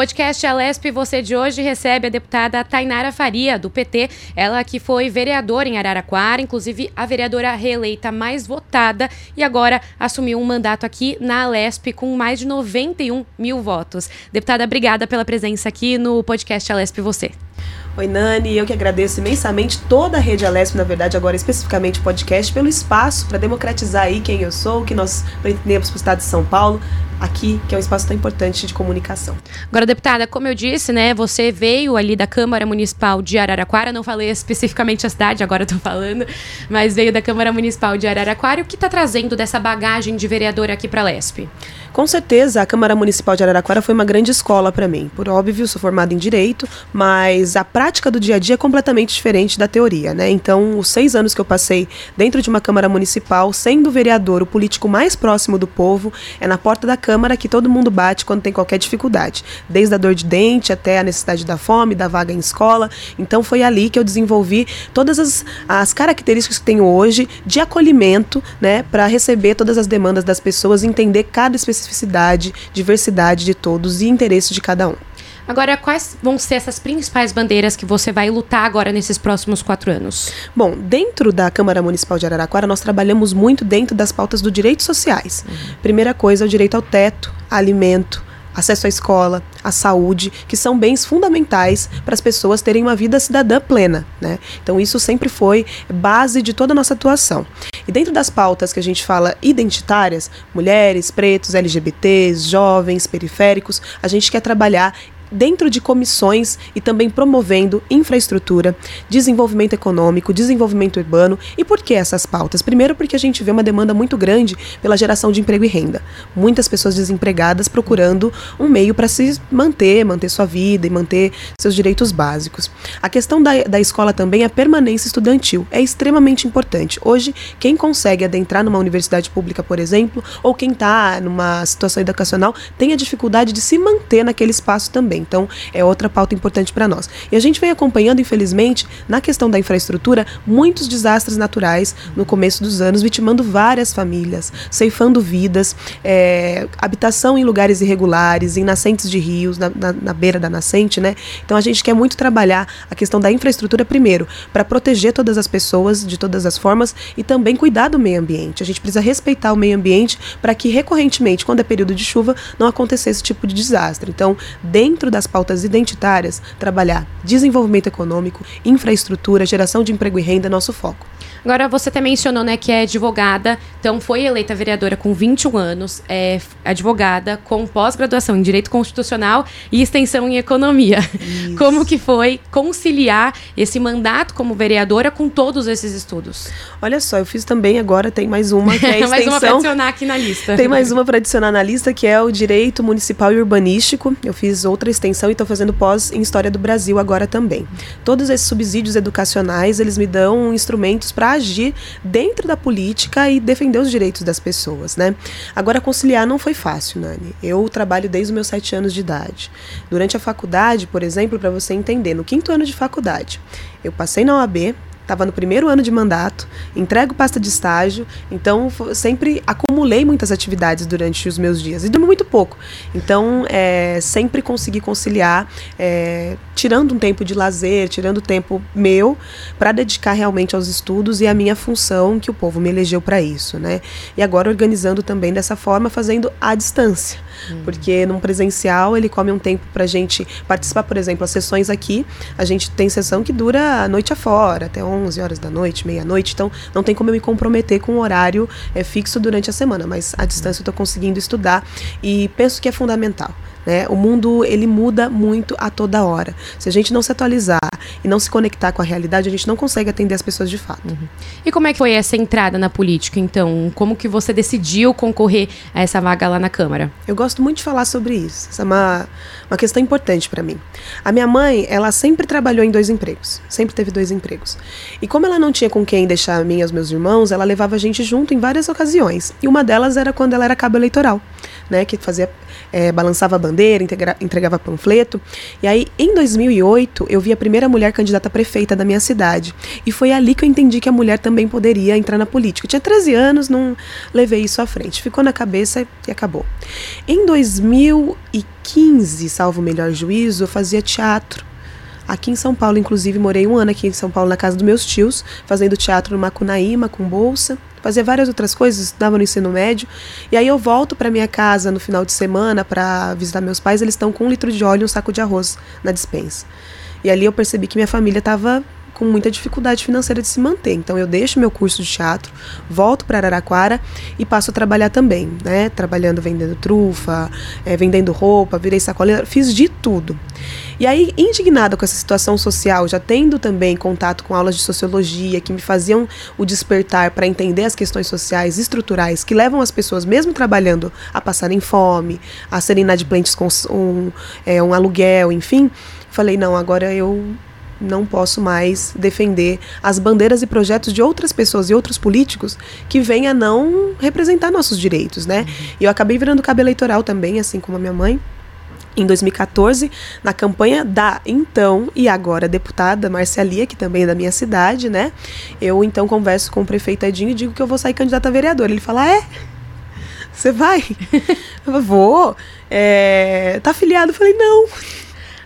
podcast Alesp Você de hoje recebe a deputada Tainara Faria, do PT. Ela que foi vereadora em Araraquara, inclusive a vereadora reeleita mais votada e agora assumiu um mandato aqui na Alesp com mais de 91 mil votos. Deputada, obrigada pela presença aqui no podcast Alesp Você. Oi, Nani, eu que agradeço imensamente toda a Rede Alesp, na verdade, agora especificamente o podcast, pelo espaço para democratizar aí quem eu sou, o que nós pretendemos para o Estado de São Paulo, aqui, que é um espaço tão importante de comunicação. Agora, deputada, como eu disse, né, você veio ali da Câmara Municipal de Araraquara, não falei especificamente a cidade, agora estou falando, mas veio da Câmara Municipal de Araraquara. O que está trazendo dessa bagagem de vereadora aqui para a Lesp? Com certeza, a Câmara Municipal de Araraquara foi uma grande escola para mim. Por óbvio, sou formada em Direito, mas a prática do dia a dia é completamente diferente da teoria, né? Então, os seis anos que eu passei dentro de uma Câmara Municipal, sendo vereador, o político mais próximo do povo, é na porta da Câmara que todo mundo bate quando tem qualquer dificuldade. Desde a dor de dente até a necessidade da fome, da vaga em escola. Então, foi ali que eu desenvolvi todas as, as características que tenho hoje de acolhimento, né? Para receber todas as demandas das pessoas, entender cada especificidade especificidade, diversidade de todos e interesse de cada um. Agora, quais vão ser essas principais bandeiras que você vai lutar agora nesses próximos quatro anos? Bom, dentro da Câmara Municipal de Araraquara, nós trabalhamos muito dentro das pautas dos direitos sociais. Uhum. Primeira coisa é o direito ao teto, alimento, acesso à escola, à saúde, que são bens fundamentais para as pessoas terem uma vida cidadã plena. Né? Então, isso sempre foi base de toda a nossa atuação. E dentro das pautas que a gente fala identitárias, mulheres, pretos, LGBTs, jovens, periféricos, a gente quer trabalhar dentro de comissões e também promovendo infraestrutura, desenvolvimento econômico, desenvolvimento urbano. E por que essas pautas? Primeiro, porque a gente vê uma demanda muito grande pela geração de emprego e renda. Muitas pessoas desempregadas procurando um meio para se manter, manter sua vida e manter seus direitos básicos. A questão da, da escola também é a permanência estudantil. É extremamente importante. Hoje, quem consegue adentrar numa universidade pública, por exemplo, ou quem está numa situação educacional, tem a dificuldade de se manter naquele espaço também. Então, é outra pauta importante para nós. E a gente vem acompanhando, infelizmente, na questão da infraestrutura, muitos desastres naturais no começo dos anos, vitimando várias famílias, ceifando vidas, é, habitação em lugares irregulares, em nascentes de rios, na, na, na beira da nascente, né? Então, a gente quer muito trabalhar a questão da infraestrutura primeiro, para proteger todas as pessoas de todas as formas e também cuidar do meio ambiente. A gente precisa respeitar o meio ambiente para que recorrentemente, quando é período de chuva, não aconteça esse tipo de desastre. Então, dentro das pautas identitárias, trabalhar desenvolvimento econômico, infraestrutura, geração de emprego e renda é nosso foco. Agora, você até mencionou né, que é advogada, então foi eleita vereadora com 21 anos, é advogada com pós-graduação em Direito Constitucional e extensão em Economia. Isso. Como que foi conciliar esse mandato como vereadora com todos esses estudos? Olha só, eu fiz também agora, tem mais uma que é extensão. mais uma para adicionar aqui na lista. Tem mais uma para adicionar na lista, que é o Direito Municipal e Urbanístico. Eu fiz outra extensão e estou fazendo pós em História do Brasil agora também. Todos esses subsídios educacionais, eles me dão instrumentos para agir dentro da política e defender os direitos das pessoas, né? Agora, conciliar não foi fácil, Nani. Eu trabalho desde os meus sete anos de idade. Durante a faculdade, por exemplo, para você entender, no quinto ano de faculdade, eu passei na OAB, estava no primeiro ano de mandato, entrego pasta de estágio, então sempre acumulei muitas atividades durante os meus dias e durmo muito pouco. Então, é, sempre consegui conciliar, é, tirando um tempo de lazer, tirando tempo meu para dedicar realmente aos estudos e à minha função que o povo me elegeu para isso, né? E agora organizando também dessa forma, fazendo à distância. Uhum. Porque num presencial ele come um tempo para a gente participar, por exemplo, as sessões aqui, a gente tem sessão que dura a noite afora, até 11 horas da noite, meia-noite, então não tem como eu me comprometer com um horário é, fixo durante a semana, mas à distância eu estou conseguindo estudar e penso que é fundamental. Né? O mundo ele muda muito a toda hora. Se a gente não se atualizar e não se conectar com a realidade, a gente não consegue atender as pessoas de fato. Uhum. E como é que foi essa entrada na política, então? Como que você decidiu concorrer a essa vaga lá na Câmara? Eu gosto muito de falar sobre isso. Essa é uma, uma questão importante para mim. A minha mãe, ela sempre trabalhou em dois empregos. Sempre teve dois empregos. E como ela não tinha com quem deixar a mim e os meus irmãos, ela levava a gente junto em várias ocasiões. E uma delas era quando ela era cabo eleitoral, né? Que fazia, é, balançava a bandeira, entregava panfleto. E aí, em 2008, eu vi a primeira mulher candidata a prefeita da minha cidade. E foi ali que eu entendi que a mulher também poderia entrar na política. Eu tinha 13 anos, não levei isso à frente. Ficou na cabeça e acabou. Em 2015, salvo o melhor juízo, eu fazia teatro aqui em São Paulo. Inclusive, morei um ano aqui em São Paulo na casa dos meus tios, fazendo teatro no Macunaíma, com bolsa. Fazia várias outras coisas, estudava no ensino médio. E aí eu volto para minha casa no final de semana para visitar meus pais. Eles estão com um litro de óleo e um saco de arroz na dispensa. E ali eu percebi que minha família estava com muita dificuldade financeira de se manter. Então eu deixo meu curso de teatro, volto para Araraquara e passo a trabalhar também, né? Trabalhando vendendo trufa, é, vendendo roupa, virei sacoleira, fiz de tudo. E aí, indignada com essa situação social, já tendo também contato com aulas de sociologia que me faziam o despertar para entender as questões sociais estruturais que levam as pessoas, mesmo trabalhando, a passarem fome, a serem inadimplentes com um, é, um aluguel, enfim, falei: não, agora eu não posso mais defender as bandeiras e projetos de outras pessoas e outros políticos que vêm a não representar nossos direitos, né? Uhum. E eu acabei virando cabo eleitoral também, assim como a minha mãe. Em 2014, na campanha da então e agora deputada Marcelia, que também é da minha cidade, né? Eu então converso com o prefeito Edinho e digo que eu vou sair candidata a vereador. Ele fala: é? Você vai? eu vou. É, tá afiliado? Eu falei: não.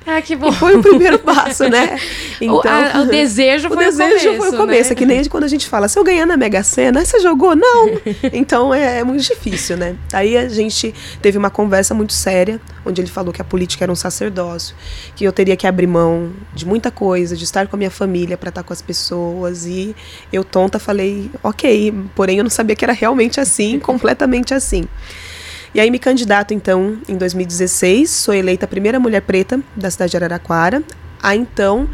Ah, que bom. E foi o primeiro passo, né? Então, o, a, o desejo foi o, desejo o começo. foi o começo. Né? É que nem quando a gente fala, se eu ganhar na Mega Sena, você jogou? Não. então é, é, muito difícil, né? Aí a gente teve uma conversa muito séria, onde ele falou que a política era um sacerdócio, que eu teria que abrir mão de muita coisa, de estar com a minha família para estar com as pessoas. E eu, tonta, falei, ok. Porém, eu não sabia que era realmente assim, completamente assim. E aí me candidato, então, em 2016, sou eleita a primeira mulher preta da cidade de Araraquara, a então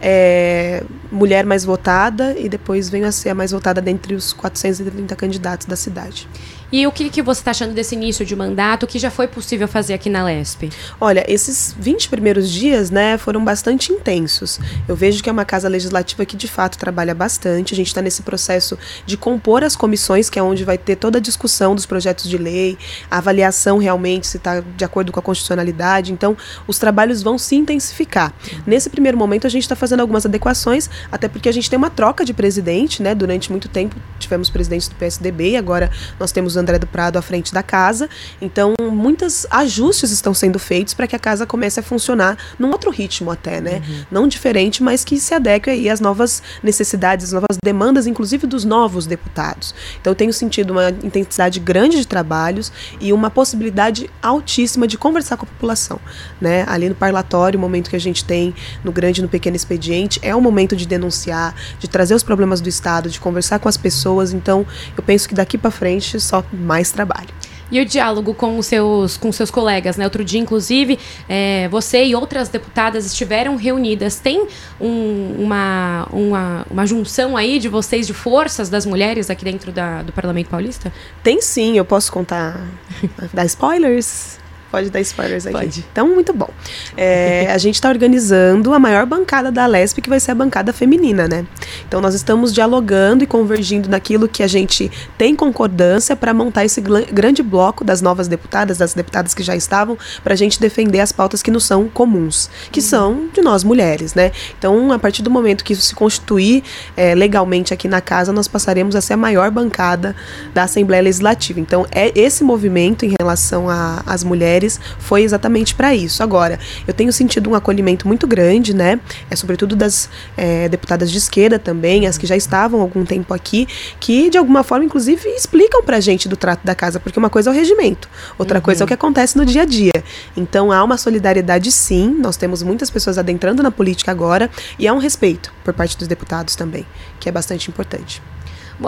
é, mulher mais votada e depois venho a ser a mais votada dentre os 430 candidatos da cidade. E o que, que você está achando desse início de mandato? O que já foi possível fazer aqui na LESP? Olha, esses 20 primeiros dias, né, foram bastante intensos. Eu vejo que é uma casa legislativa que de fato trabalha bastante. A gente está nesse processo de compor as comissões, que é onde vai ter toda a discussão dos projetos de lei, a avaliação realmente se está de acordo com a constitucionalidade. Então, os trabalhos vão se intensificar. Nesse primeiro momento, a gente está fazendo algumas adequações, até porque a gente tem uma troca de presidente, né? Durante muito tempo tivemos presidentes do PSDB e agora nós temos André do Prado à frente da casa. Então, muitos ajustes estão sendo feitos para que a casa comece a funcionar num outro ritmo até, né? Uhum. Não diferente, mas que se adeque aí às novas necessidades, às novas demandas, inclusive dos novos deputados. Então, eu tenho sentido uma intensidade grande de trabalhos e uma possibilidade altíssima de conversar com a população, né? Ali no parlatório, o momento que a gente tem no grande e no pequeno expediente, é o momento de denunciar, de trazer os problemas do Estado, de conversar com as pessoas. Então, eu penso que daqui para frente só mais trabalho. E o diálogo com os seus, com seus colegas, né? Outro dia, inclusive, é, você e outras deputadas estiveram reunidas. Tem um, uma, uma, uma junção aí de vocês, de forças das mulheres aqui dentro da, do Parlamento Paulista? Tem sim, eu posso contar. dar spoilers? Pode dar spoilers aqui. Pode. Então, muito bom. É, a gente está organizando a maior bancada da Lesp, que vai ser a bancada feminina, né? Então, nós estamos dialogando e convergindo naquilo que a gente tem concordância para montar esse grande bloco das novas deputadas, das deputadas que já estavam, para a gente defender as pautas que nos são comuns, que uhum. são de nós mulheres, né? Então, a partir do momento que isso se constituir é, legalmente aqui na casa, nós passaremos a ser a maior bancada da Assembleia Legislativa. Então, é esse movimento em relação às mulheres mulheres foi exatamente para isso. Agora, eu tenho sentido um acolhimento muito grande, né? É sobretudo das é, deputadas de esquerda também, as que já estavam há algum tempo aqui, que de alguma forma, inclusive, explicam pra gente do trato da casa, porque uma coisa é o regimento, outra uhum. coisa é o que acontece no dia a dia. Então há uma solidariedade sim, nós temos muitas pessoas adentrando na política agora, e há um respeito por parte dos deputados também, que é bastante importante.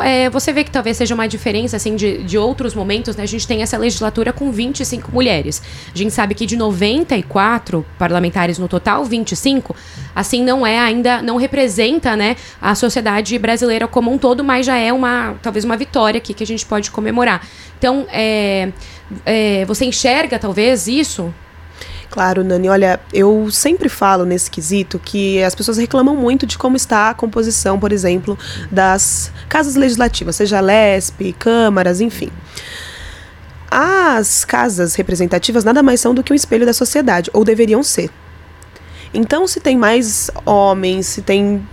É, você vê que talvez seja uma diferença assim de, de outros momentos, né? A gente tem essa legislatura com 25 mulheres. A gente sabe que de 94 parlamentares no total, 25, assim não é ainda não representa, né, a sociedade brasileira como um todo, mas já é uma talvez uma vitória aqui que a gente pode comemorar. Então, é, é, você enxerga talvez isso Claro, Nani. Olha, eu sempre falo nesse quesito que as pessoas reclamam muito de como está a composição, por exemplo, das casas legislativas, seja LESP, câmaras, enfim. As casas representativas nada mais são do que um espelho da sociedade, ou deveriam ser. Então, se tem mais homens, se tem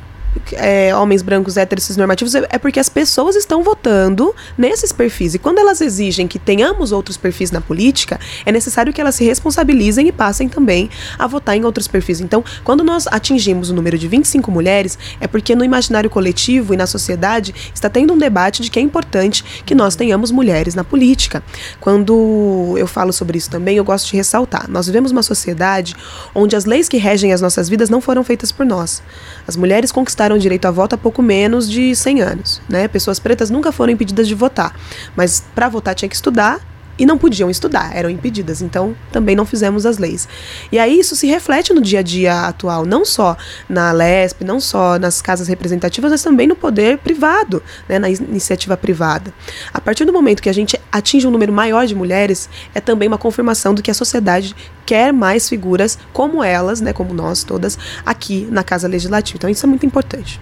é, homens brancos héteros normativos é, é porque as pessoas estão votando nesses perfis. E quando elas exigem que tenhamos outros perfis na política, é necessário que elas se responsabilizem e passem também a votar em outros perfis. Então, quando nós atingimos o número de 25 mulheres, é porque no imaginário coletivo e na sociedade está tendo um debate de que é importante que nós tenhamos mulheres na política. Quando eu falo sobre isso também, eu gosto de ressaltar. Nós vivemos uma sociedade onde as leis que regem as nossas vidas não foram feitas por nós. As mulheres conquistaram o direito a voto há pouco menos de 100 anos. Né? Pessoas pretas nunca foram impedidas de votar, mas para votar tinha que estudar e não podiam estudar, eram impedidas. Então, também não fizemos as leis. E aí isso se reflete no dia a dia atual, não só na LESP, não só nas casas representativas, mas também no poder privado, né, na iniciativa privada. A partir do momento que a gente atinge um número maior de mulheres, é também uma confirmação do que a sociedade quer mais figuras como elas, né, como nós todas, aqui na Casa Legislativa. Então, isso é muito importante.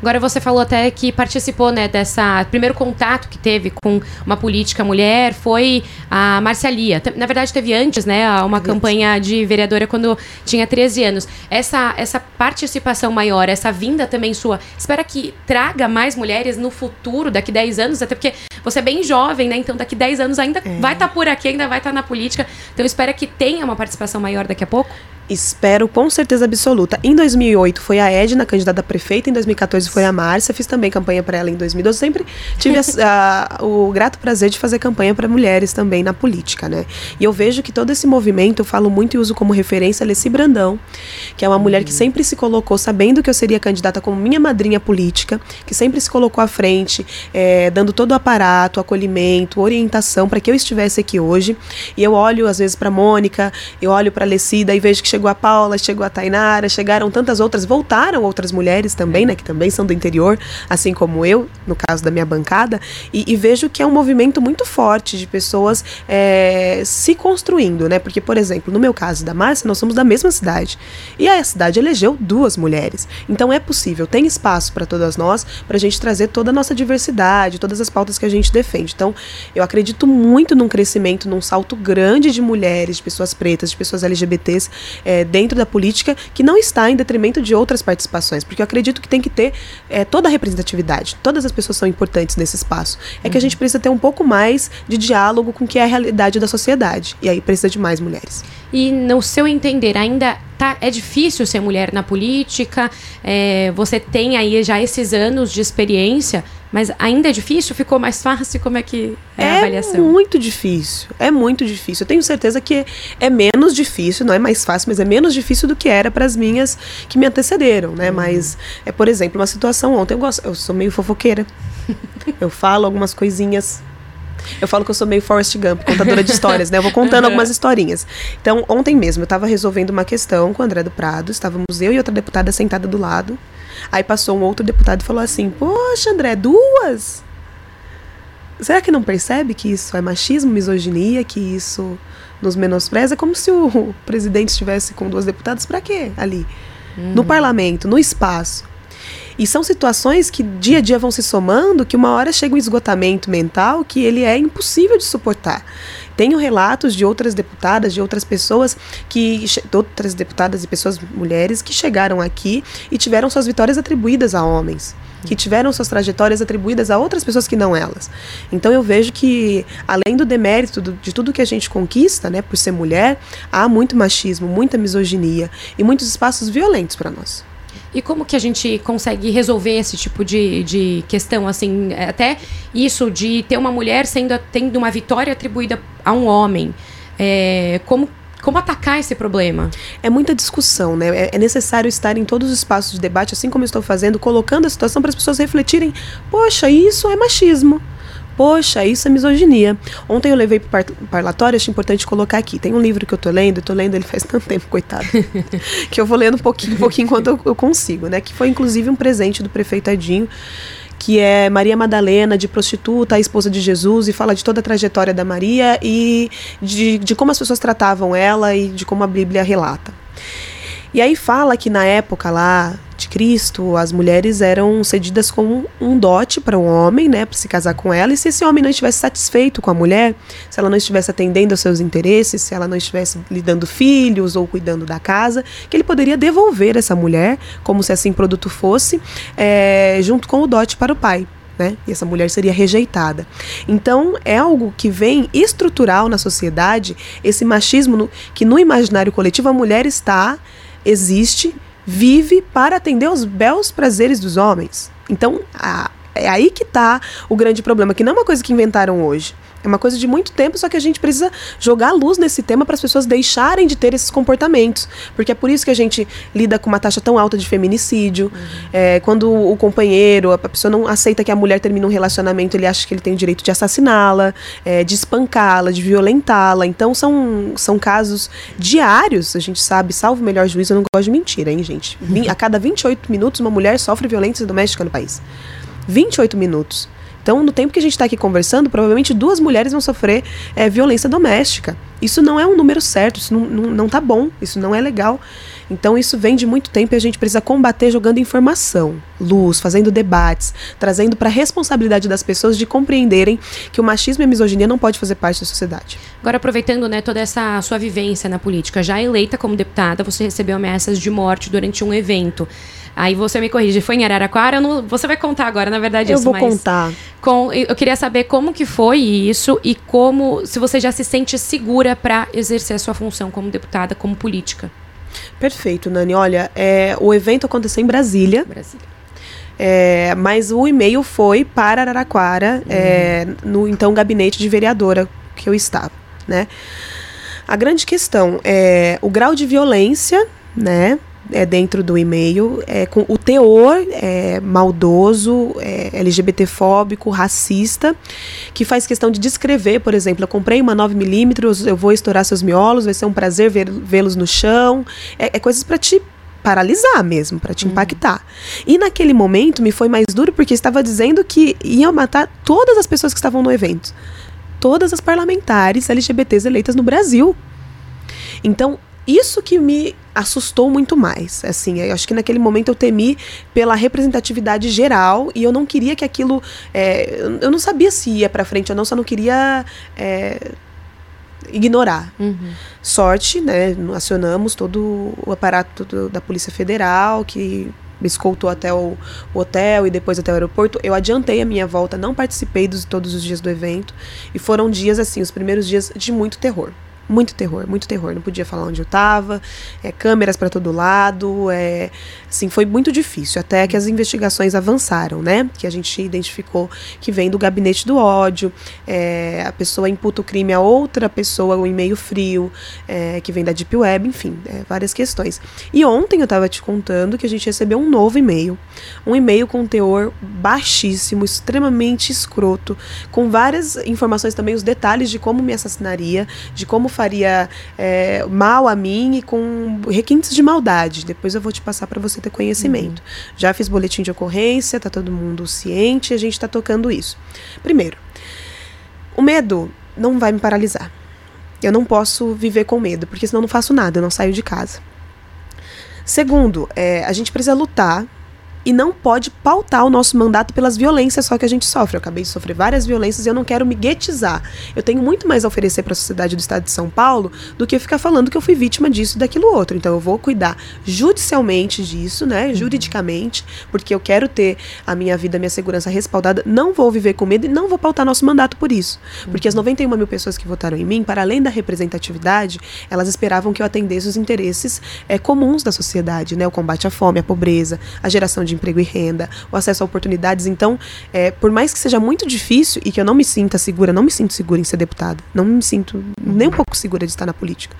Agora você falou até que participou, né, dessa primeiro contato que teve com uma política mulher foi a Marcialia. Na verdade teve antes, né, uma campanha de vereadora quando tinha 13 anos. Essa essa participação maior, essa vinda também sua, espera que traga mais mulheres no futuro, daqui 10 anos, até porque você é bem jovem, né? Então daqui 10 anos ainda é. vai estar tá por aqui, ainda vai estar tá na política. Então espera que tenha uma participação maior daqui a pouco. Espero com certeza absoluta. Em 2008 foi a Edna, candidata a prefeita, em 2014 foi a Márcia, fiz também campanha para ela em 2012. Sempre tive a, a, o grato prazer de fazer campanha para mulheres também na política, né? E eu vejo que todo esse movimento, eu falo muito e uso como referência a Leci Brandão, que é uma mulher que uhum. sempre se colocou, sabendo que eu seria candidata como minha madrinha política, que sempre se colocou à frente, é, dando todo o aparato, acolhimento, orientação para que eu estivesse aqui hoje. E eu olho às vezes para Mônica, eu olho para Lecida e vejo que chegou a Paula, chegou a Tainara, chegaram tantas outras, voltaram outras mulheres também, né, que também são do interior, assim como eu, no caso da minha bancada, e, e vejo que é um movimento muito forte de pessoas é, se construindo, né, porque, por exemplo, no meu caso da Márcia, nós somos da mesma cidade, e a cidade elegeu duas mulheres, então é possível, tem espaço para todas nós, para a gente trazer toda a nossa diversidade, todas as pautas que a gente defende, então eu acredito muito num crescimento, num salto grande de mulheres, de pessoas pretas, de pessoas LGBTs, é, dentro da política que não está em detrimento de outras participações, porque eu acredito que tem que ter é, toda a representatividade, todas as pessoas são importantes nesse espaço. É uhum. que a gente precisa ter um pouco mais de diálogo com o que é a realidade da sociedade, e aí precisa de mais mulheres. E no seu entender, ainda tá, é difícil ser mulher na política? É, você tem aí já esses anos de experiência, mas ainda é difícil? Ficou mais fácil? Como é que é, é a avaliação? É muito difícil. É muito difícil. Eu tenho certeza que é menos difícil, não é mais fácil, mas é menos difícil do que era para as minhas que me antecederam, né? Uhum. Mas é, por exemplo, uma situação ontem eu gosto, eu sou meio fofoqueira. eu falo algumas coisinhas eu falo que eu sou meio Forrest Gump, contadora de histórias, né? Eu vou contando algumas historinhas. Então, ontem mesmo, eu estava resolvendo uma questão com o André do Prado, estávamos eu e outra deputada sentada do lado. Aí passou um outro deputado e falou assim: Poxa, André, duas? Será que não percebe que isso é machismo, misoginia, que isso nos menospreza? É como se o presidente estivesse com duas deputadas, para quê ali? Uhum. No parlamento, no espaço. E são situações que dia a dia vão se somando, que uma hora chega um esgotamento mental que ele é impossível de suportar. Tenho relatos de outras deputadas, de outras pessoas que outras deputadas e pessoas mulheres que chegaram aqui e tiveram suas vitórias atribuídas a homens que tiveram suas trajetórias atribuídas a outras pessoas que não elas. Então eu vejo que, além do demérito do, de tudo que a gente conquista, né, por ser mulher, há muito machismo, muita misoginia e muitos espaços violentos para nós. E como que a gente consegue resolver esse tipo de, de questão, assim, até isso de ter uma mulher sendo tendo uma vitória atribuída a um homem? É, como como atacar esse problema? É muita discussão, né? É, é necessário estar em todos os espaços de debate, assim como eu estou fazendo, colocando a situação para as pessoas refletirem: poxa, isso é machismo. Poxa, isso é misoginia. Ontem eu levei para o parlatório, acho importante colocar aqui. Tem um livro que eu tô lendo, eu tô lendo ele faz tanto tempo, coitado. que eu vou lendo um pouquinho, um pouquinho enquanto eu, eu consigo, né? Que foi inclusive um presente do prefeito Edinho que é Maria Madalena, de prostituta, a esposa de Jesus, e fala de toda a trajetória da Maria e de, de como as pessoas tratavam ela e de como a Bíblia relata. E aí fala que na época lá de Cristo, as mulheres eram cedidas como um dote para um homem, né, para se casar com ela, e se esse homem não estivesse satisfeito com a mulher, se ela não estivesse atendendo aos seus interesses, se ela não estivesse lhe dando filhos ou cuidando da casa, que ele poderia devolver essa mulher, como se assim produto fosse, é, junto com o dote para o pai. Né? E essa mulher seria rejeitada. Então, é algo que vem estrutural na sociedade, esse machismo no, que no imaginário coletivo a mulher está, existe, vive para atender aos belos prazeres dos homens. Então, a, é aí que está o grande problema, que não é uma coisa que inventaram hoje. É uma coisa de muito tempo, só que a gente precisa jogar luz nesse tema para as pessoas deixarem de ter esses comportamentos. Porque é por isso que a gente lida com uma taxa tão alta de feminicídio. Uhum. É, quando o companheiro, a pessoa não aceita que a mulher termine um relacionamento, ele acha que ele tem o direito de assassiná-la, é, de espancá-la, de violentá-la. Então são, são casos diários, a gente sabe, salvo o melhor juízo, eu não gosto de mentira, hein, gente? A cada 28 minutos, uma mulher sofre violência doméstica no país. 28 minutos. Então, no tempo que a gente está aqui conversando, provavelmente duas mulheres vão sofrer é, violência doméstica. Isso não é um número certo, isso não, não, não tá bom, isso não é legal. Então, isso vem de muito tempo e a gente precisa combater jogando informação, luz, fazendo debates, trazendo para a responsabilidade das pessoas de compreenderem que o machismo e a misoginia não pode fazer parte da sociedade. Agora, aproveitando né, toda essa sua vivência na política, já eleita como deputada, você recebeu ameaças de morte durante um evento. Aí você me corrige, foi em Araraquara? Não, você vai contar agora, na verdade, eu isso. Eu vou contar. Com, eu queria saber como que foi isso e como, se você já se sente segura para exercer a sua função como deputada, como política. Perfeito, Nani. Olha, é, o evento aconteceu em Brasília. Brasília. É, mas o e-mail foi para Araraquara, uhum. é, no então gabinete de vereadora que eu estava, né? A grande questão é o grau de violência, né? É, dentro do e-mail, é, com o teor é, maldoso, é, LGBTfóbico, racista, que faz questão de descrever, por exemplo, eu comprei uma 9mm, eu vou estourar seus miolos, vai ser um prazer vê-los no chão. É, é coisas para te paralisar mesmo, para te uhum. impactar. E naquele momento me foi mais duro porque estava dizendo que ia matar todas as pessoas que estavam no evento. Todas as parlamentares LGBTs eleitas no Brasil. Então, isso que me assustou muito mais. Assim, eu acho que naquele momento eu temi pela representatividade geral e eu não queria que aquilo. É, eu não sabia se ia para frente ou não, só não queria. É, ignorar. Uhum. Sorte, né? Acionamos todo o aparato do, da Polícia Federal, que me escoltou até o, o, hotel e depois até o aeroporto. Eu adiantei a minha volta, não participei de todos os dias do evento. E foram dias, assim, os primeiros dias de muito terror muito terror, muito terror. Não podia falar onde eu estava, é, câmeras para todo lado, é, assim, foi muito difícil. Até que as investigações avançaram, né? Que a gente identificou que vem do gabinete do ódio, é, a pessoa imputa o crime a outra pessoa, um e-mail frio, é, que vem da Deep Web, enfim, é, várias questões. E ontem eu estava te contando que a gente recebeu um novo e-mail, um e-mail com teor baixíssimo, extremamente escroto, com várias informações também, os detalhes de como me assassinaria, de como faria é, mal a mim e com requintes de maldade. Depois eu vou te passar para você ter conhecimento. Uhum. Já fiz boletim de ocorrência, tá todo mundo ciente, a gente está tocando isso. Primeiro, o medo não vai me paralisar. Eu não posso viver com medo, porque senão eu não faço nada, eu não saio de casa. Segundo, é, a gente precisa lutar e não pode pautar o nosso mandato pelas violências só que a gente sofre. Eu acabei de sofrer várias violências e eu não quero me guetizar. Eu tenho muito mais a oferecer para a sociedade do estado de São Paulo do que ficar falando que eu fui vítima disso e daquilo outro. Então eu vou cuidar judicialmente disso, né, uhum. juridicamente, porque eu quero ter a minha vida, a minha segurança respaldada. Não vou viver com medo e não vou pautar nosso mandato por isso. Porque as 91 mil pessoas que votaram em mim, para além da representatividade, elas esperavam que eu atendesse os interesses é, comuns da sociedade, né, o combate à fome, à pobreza, a geração de emprego e renda, o acesso a oportunidades. Então, é, por mais que seja muito difícil e que eu não me sinta segura, não me sinto segura em ser deputada, não me sinto nem um pouco segura de estar na política.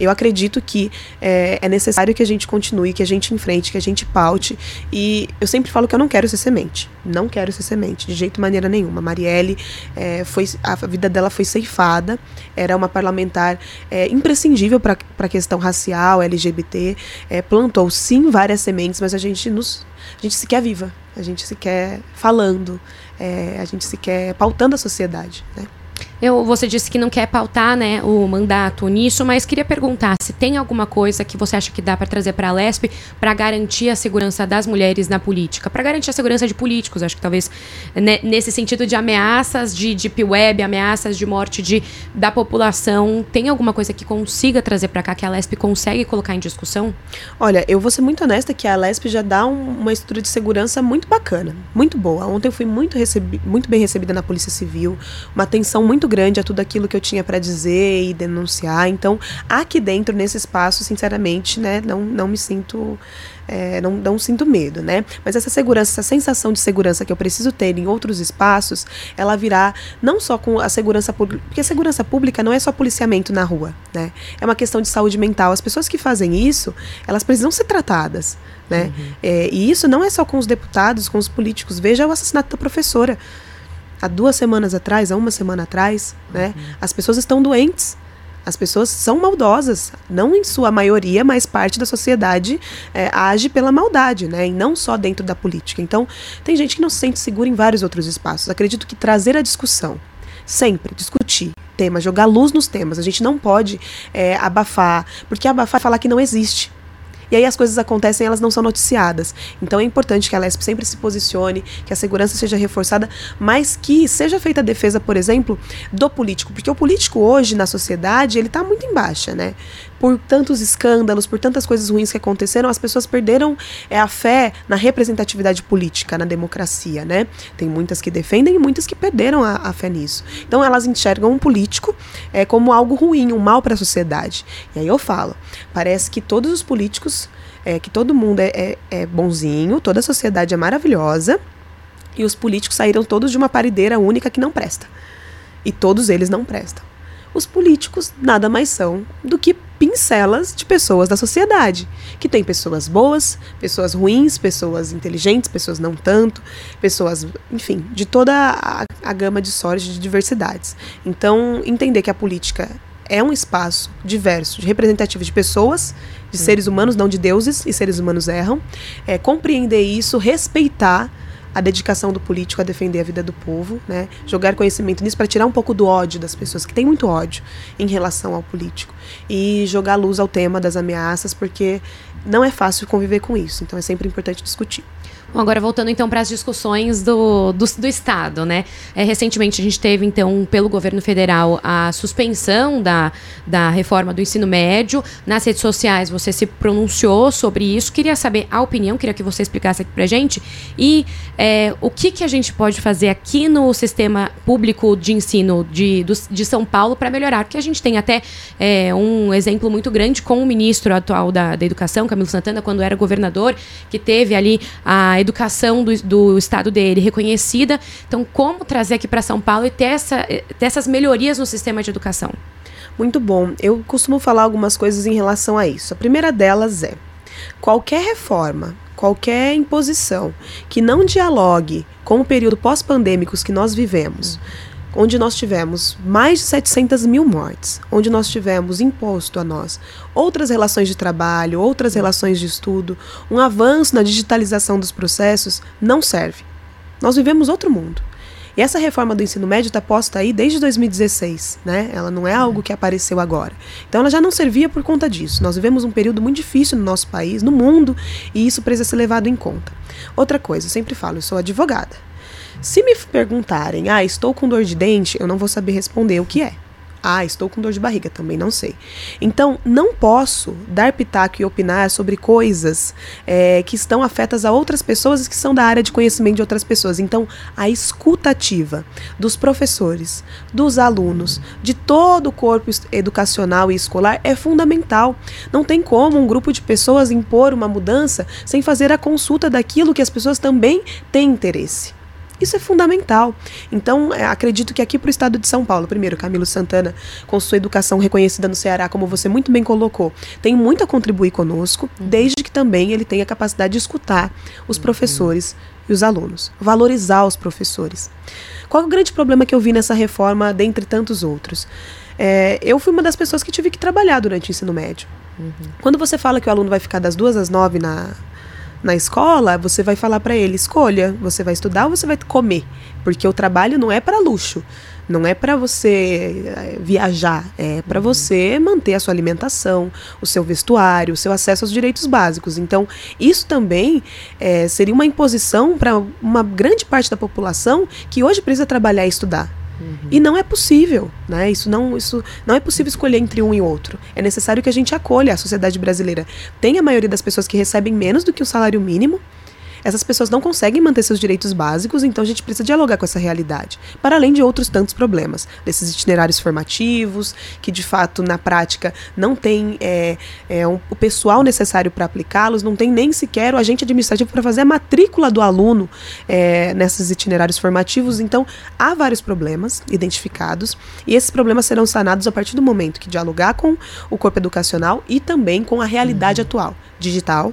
Eu acredito que é, é necessário que a gente continue, que a gente enfrente, que a gente paute. E eu sempre falo que eu não quero ser semente. Não quero ser semente, de jeito maneira nenhuma. Marielle, é, foi, a vida dela foi ceifada, era uma parlamentar é, imprescindível para a questão racial, LGBT. É, plantou sim várias sementes, mas a gente nos a gente se quer viva, a gente se quer falando, é, a gente se quer pautando a sociedade. Né? Eu, você disse que não quer pautar né, o mandato nisso, mas queria perguntar se tem alguma coisa que você acha que dá para trazer para a LESP para garantir a segurança das mulheres na política, para garantir a segurança de políticos. Acho que talvez né, nesse sentido de ameaças de deep web, ameaças de morte de, da população, tem alguma coisa que consiga trazer para cá que a LESP consegue colocar em discussão? Olha, eu vou ser muito honesta que a LESP já dá um, uma estrutura de segurança muito bacana, muito boa. Ontem eu fui muito, recebi, muito bem recebida na Polícia Civil, uma atenção muito grande a tudo aquilo que eu tinha para dizer e denunciar. Então, aqui dentro, nesse espaço, sinceramente, né, não, não me sinto. É, não, não sinto medo, né? Mas essa segurança, essa sensação de segurança que eu preciso ter em outros espaços, ela virá não só com a segurança pública, porque a segurança pública não é só policiamento na rua, né? É uma questão de saúde mental. As pessoas que fazem isso, elas precisam ser tratadas, né? Uhum. É, e isso não é só com os deputados, com os políticos. Veja o assassinato da professora há duas semanas atrás, há uma semana atrás, né? Uhum. As pessoas estão doentes. As pessoas são maldosas, não em sua maioria, mas parte da sociedade é, age pela maldade, né? E não só dentro da política. Então, tem gente que não se sente segura em vários outros espaços. Acredito que trazer a discussão, sempre discutir temas, jogar luz nos temas. A gente não pode é, abafar, porque abafar é falar que não existe. E aí as coisas acontecem elas não são noticiadas. Então é importante que a LESP sempre se posicione, que a segurança seja reforçada, mas que seja feita a defesa, por exemplo, do político. Porque o político hoje na sociedade, ele está muito em baixa, né? Por tantos escândalos, por tantas coisas ruins que aconteceram, as pessoas perderam é, a fé na representatividade política, na democracia, né? Tem muitas que defendem e muitas que perderam a, a fé nisso. Então elas enxergam um político é, como algo ruim, um mal para a sociedade. E aí eu falo, parece que todos os políticos, é, que todo mundo é, é, é bonzinho, toda a sociedade é maravilhosa, e os políticos saíram todos de uma parideira única que não presta. E todos eles não prestam. Os políticos nada mais são do que pincelas de pessoas da sociedade, que tem pessoas boas, pessoas ruins, pessoas inteligentes, pessoas não tanto, pessoas, enfim, de toda a, a gama de sorte, de diversidades. Então, entender que a política é um espaço diverso, de representativo de pessoas, de seres humanos, não de deuses, e seres humanos erram. É, compreender isso, respeitar a dedicação do político a defender a vida do povo, né? Jogar conhecimento nisso para tirar um pouco do ódio das pessoas que têm muito ódio em relação ao político e jogar luz ao tema das ameaças, porque não é fácil conviver com isso. Então é sempre importante discutir. Bom, agora voltando então para as discussões do, do, do, Estado, né? É, recentemente a gente teve então pelo governo federal a suspensão da, da reforma do ensino médio. Nas redes sociais você se pronunciou sobre isso. Queria saber a opinião, queria que você explicasse aqui para gente. E é, o que, que a gente pode fazer aqui no sistema público de ensino de, do, de São Paulo para melhorar? Porque a gente tem até é, um exemplo muito grande com o ministro atual da, da Educação, Camilo Santana, quando era governador, que teve ali a educação do, do estado dele reconhecida. Então, como trazer aqui para São Paulo e ter, essa, ter essas melhorias no sistema de educação? Muito bom. Eu costumo falar algumas coisas em relação a isso. A primeira delas é: qualquer reforma, qualquer imposição que não dialogue com o período pós-pandêmicos que nós vivemos, onde nós tivemos mais de 700 mil mortes, onde nós tivemos imposto a nós outras relações de trabalho, outras relações de estudo, um avanço na digitalização dos processos, não serve. Nós vivemos outro mundo. E essa reforma do ensino médio está posta aí desde 2016, né? Ela não é algo que apareceu agora. Então ela já não servia por conta disso. Nós vivemos um período muito difícil no nosso país, no mundo, e isso precisa ser levado em conta. Outra coisa, eu sempre falo, eu sou advogada. Se me perguntarem, ah, estou com dor de dente, eu não vou saber responder o que é. Ah, estou com dor de barriga, também não sei. Então, não posso dar pitaco e opinar sobre coisas é, que estão afetas a outras pessoas que são da área de conhecimento de outras pessoas. Então, a escutativa dos professores, dos alunos, de todo o corpo educacional e escolar é fundamental. Não tem como um grupo de pessoas impor uma mudança sem fazer a consulta daquilo que as pessoas também têm interesse. Isso é fundamental. Então, é, acredito que aqui para o estado de São Paulo, primeiro, Camilo Santana, com sua educação reconhecida no Ceará, como você muito bem colocou, tem muito a contribuir conosco, uhum. desde que também ele tenha a capacidade de escutar os uhum. professores e os alunos, valorizar os professores. Qual é o grande problema que eu vi nessa reforma, dentre tantos outros? É, eu fui uma das pessoas que tive que trabalhar durante o ensino médio. Uhum. Quando você fala que o aluno vai ficar das duas às nove na, na escola, você vai falar para ele: escolha, você vai estudar ou você vai comer? Porque o trabalho não é para luxo. Não é para você eh, viajar, é para você manter a sua alimentação, o seu vestuário, o seu acesso aos direitos básicos. Então, isso também é, seria uma imposição para uma grande parte da população que hoje precisa trabalhar e estudar. Uhum. E não é possível, né? Isso não, isso não é possível escolher entre um e outro. É necessário que a gente acolha a sociedade brasileira. Tem a maioria das pessoas que recebem menos do que o salário mínimo, essas pessoas não conseguem manter seus direitos básicos, então a gente precisa dialogar com essa realidade. Para além de outros tantos problemas, desses itinerários formativos, que de fato, na prática, não tem é, é, um, o pessoal necessário para aplicá-los, não tem nem sequer o agente administrativo para fazer a matrícula do aluno é, nesses itinerários formativos. Então, há vários problemas identificados, e esses problemas serão sanados a partir do momento que dialogar com o corpo educacional e também com a realidade uhum. atual, digital,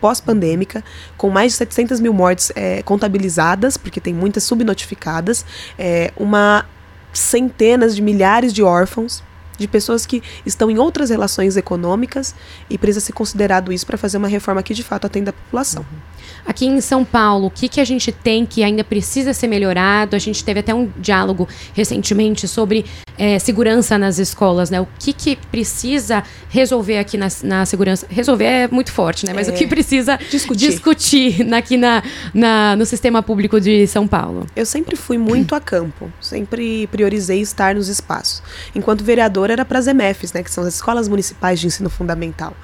pós-pandêmica, com mais de 700 mil mortes é, contabilizadas, porque tem muitas subnotificadas, é, uma centenas de milhares de órfãos, de pessoas que estão em outras relações econômicas e precisa ser considerado isso para fazer uma reforma que de fato atenda a população. Uhum. Aqui em São Paulo, o que, que a gente tem que ainda precisa ser melhorado? A gente teve até um diálogo recentemente sobre é, segurança nas escolas, né? O que, que precisa resolver aqui na, na segurança? Resolver é muito forte, né? Mas é, o que precisa discutir, discutir aqui na, na, no sistema público de São Paulo? Eu sempre fui muito a campo, sempre priorizei estar nos espaços. Enquanto vereadora era para as EMEFs, né? Que são as escolas municipais de ensino fundamental.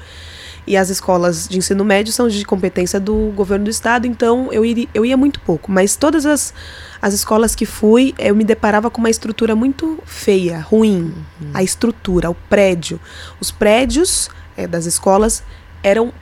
E as escolas de ensino médio são de competência do governo do estado, então eu, iria, eu ia muito pouco. Mas todas as, as escolas que fui, eu me deparava com uma estrutura muito feia, ruim. Uhum. A estrutura, o prédio. Os prédios é, das escolas eram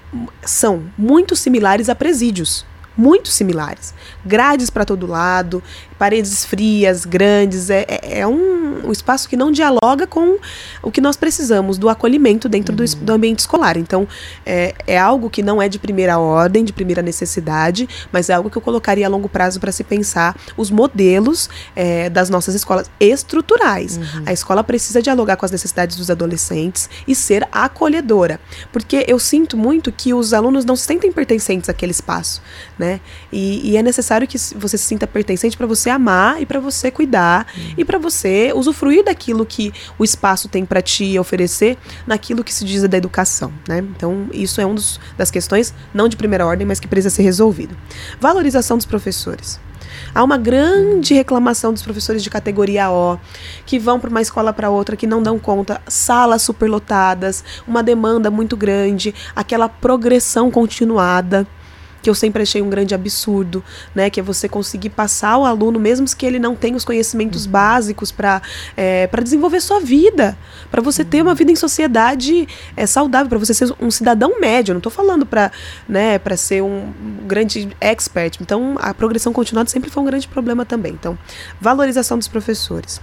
são muito similares a presídios muito similares. Grades para todo lado, paredes frias, grandes. É, é, é um, um, espaço que não dialoga com o que nós precisamos do acolhimento dentro uhum. do, do, ambiente escolar. Então, é, é algo que não é de primeira ordem, de primeira necessidade, mas é algo que eu colocaria a longo prazo para se pensar os modelos é, das nossas escolas estruturais. Uhum. A escola precisa dialogar com as necessidades dos adolescentes e ser acolhedora. Porque eu sinto muito que os alunos não se sentem pertencentes àquele espaço. Né? né? E, e é necessário que você se sinta pertencente para você amar e para você cuidar uhum. e para você usufruir daquilo que o espaço tem para te oferecer naquilo que se diz da educação, né? Então, isso é uma das questões, não de primeira ordem, mas que precisa ser resolvido. Valorização dos professores. Há uma grande reclamação dos professores de categoria O, que vão para uma escola para outra, que não dão conta, salas superlotadas, uma demanda muito grande, aquela progressão continuada que eu sempre achei um grande absurdo, né? Que é você conseguir passar ao aluno, mesmo que ele não tenha os conhecimentos uhum. básicos para é, para desenvolver sua vida, para você ter uma vida em sociedade é, saudável, para você ser um cidadão médio. Eu não estou falando para né, para ser um grande expert. Então, a progressão continuada sempre foi um grande problema também. Então, valorização dos professores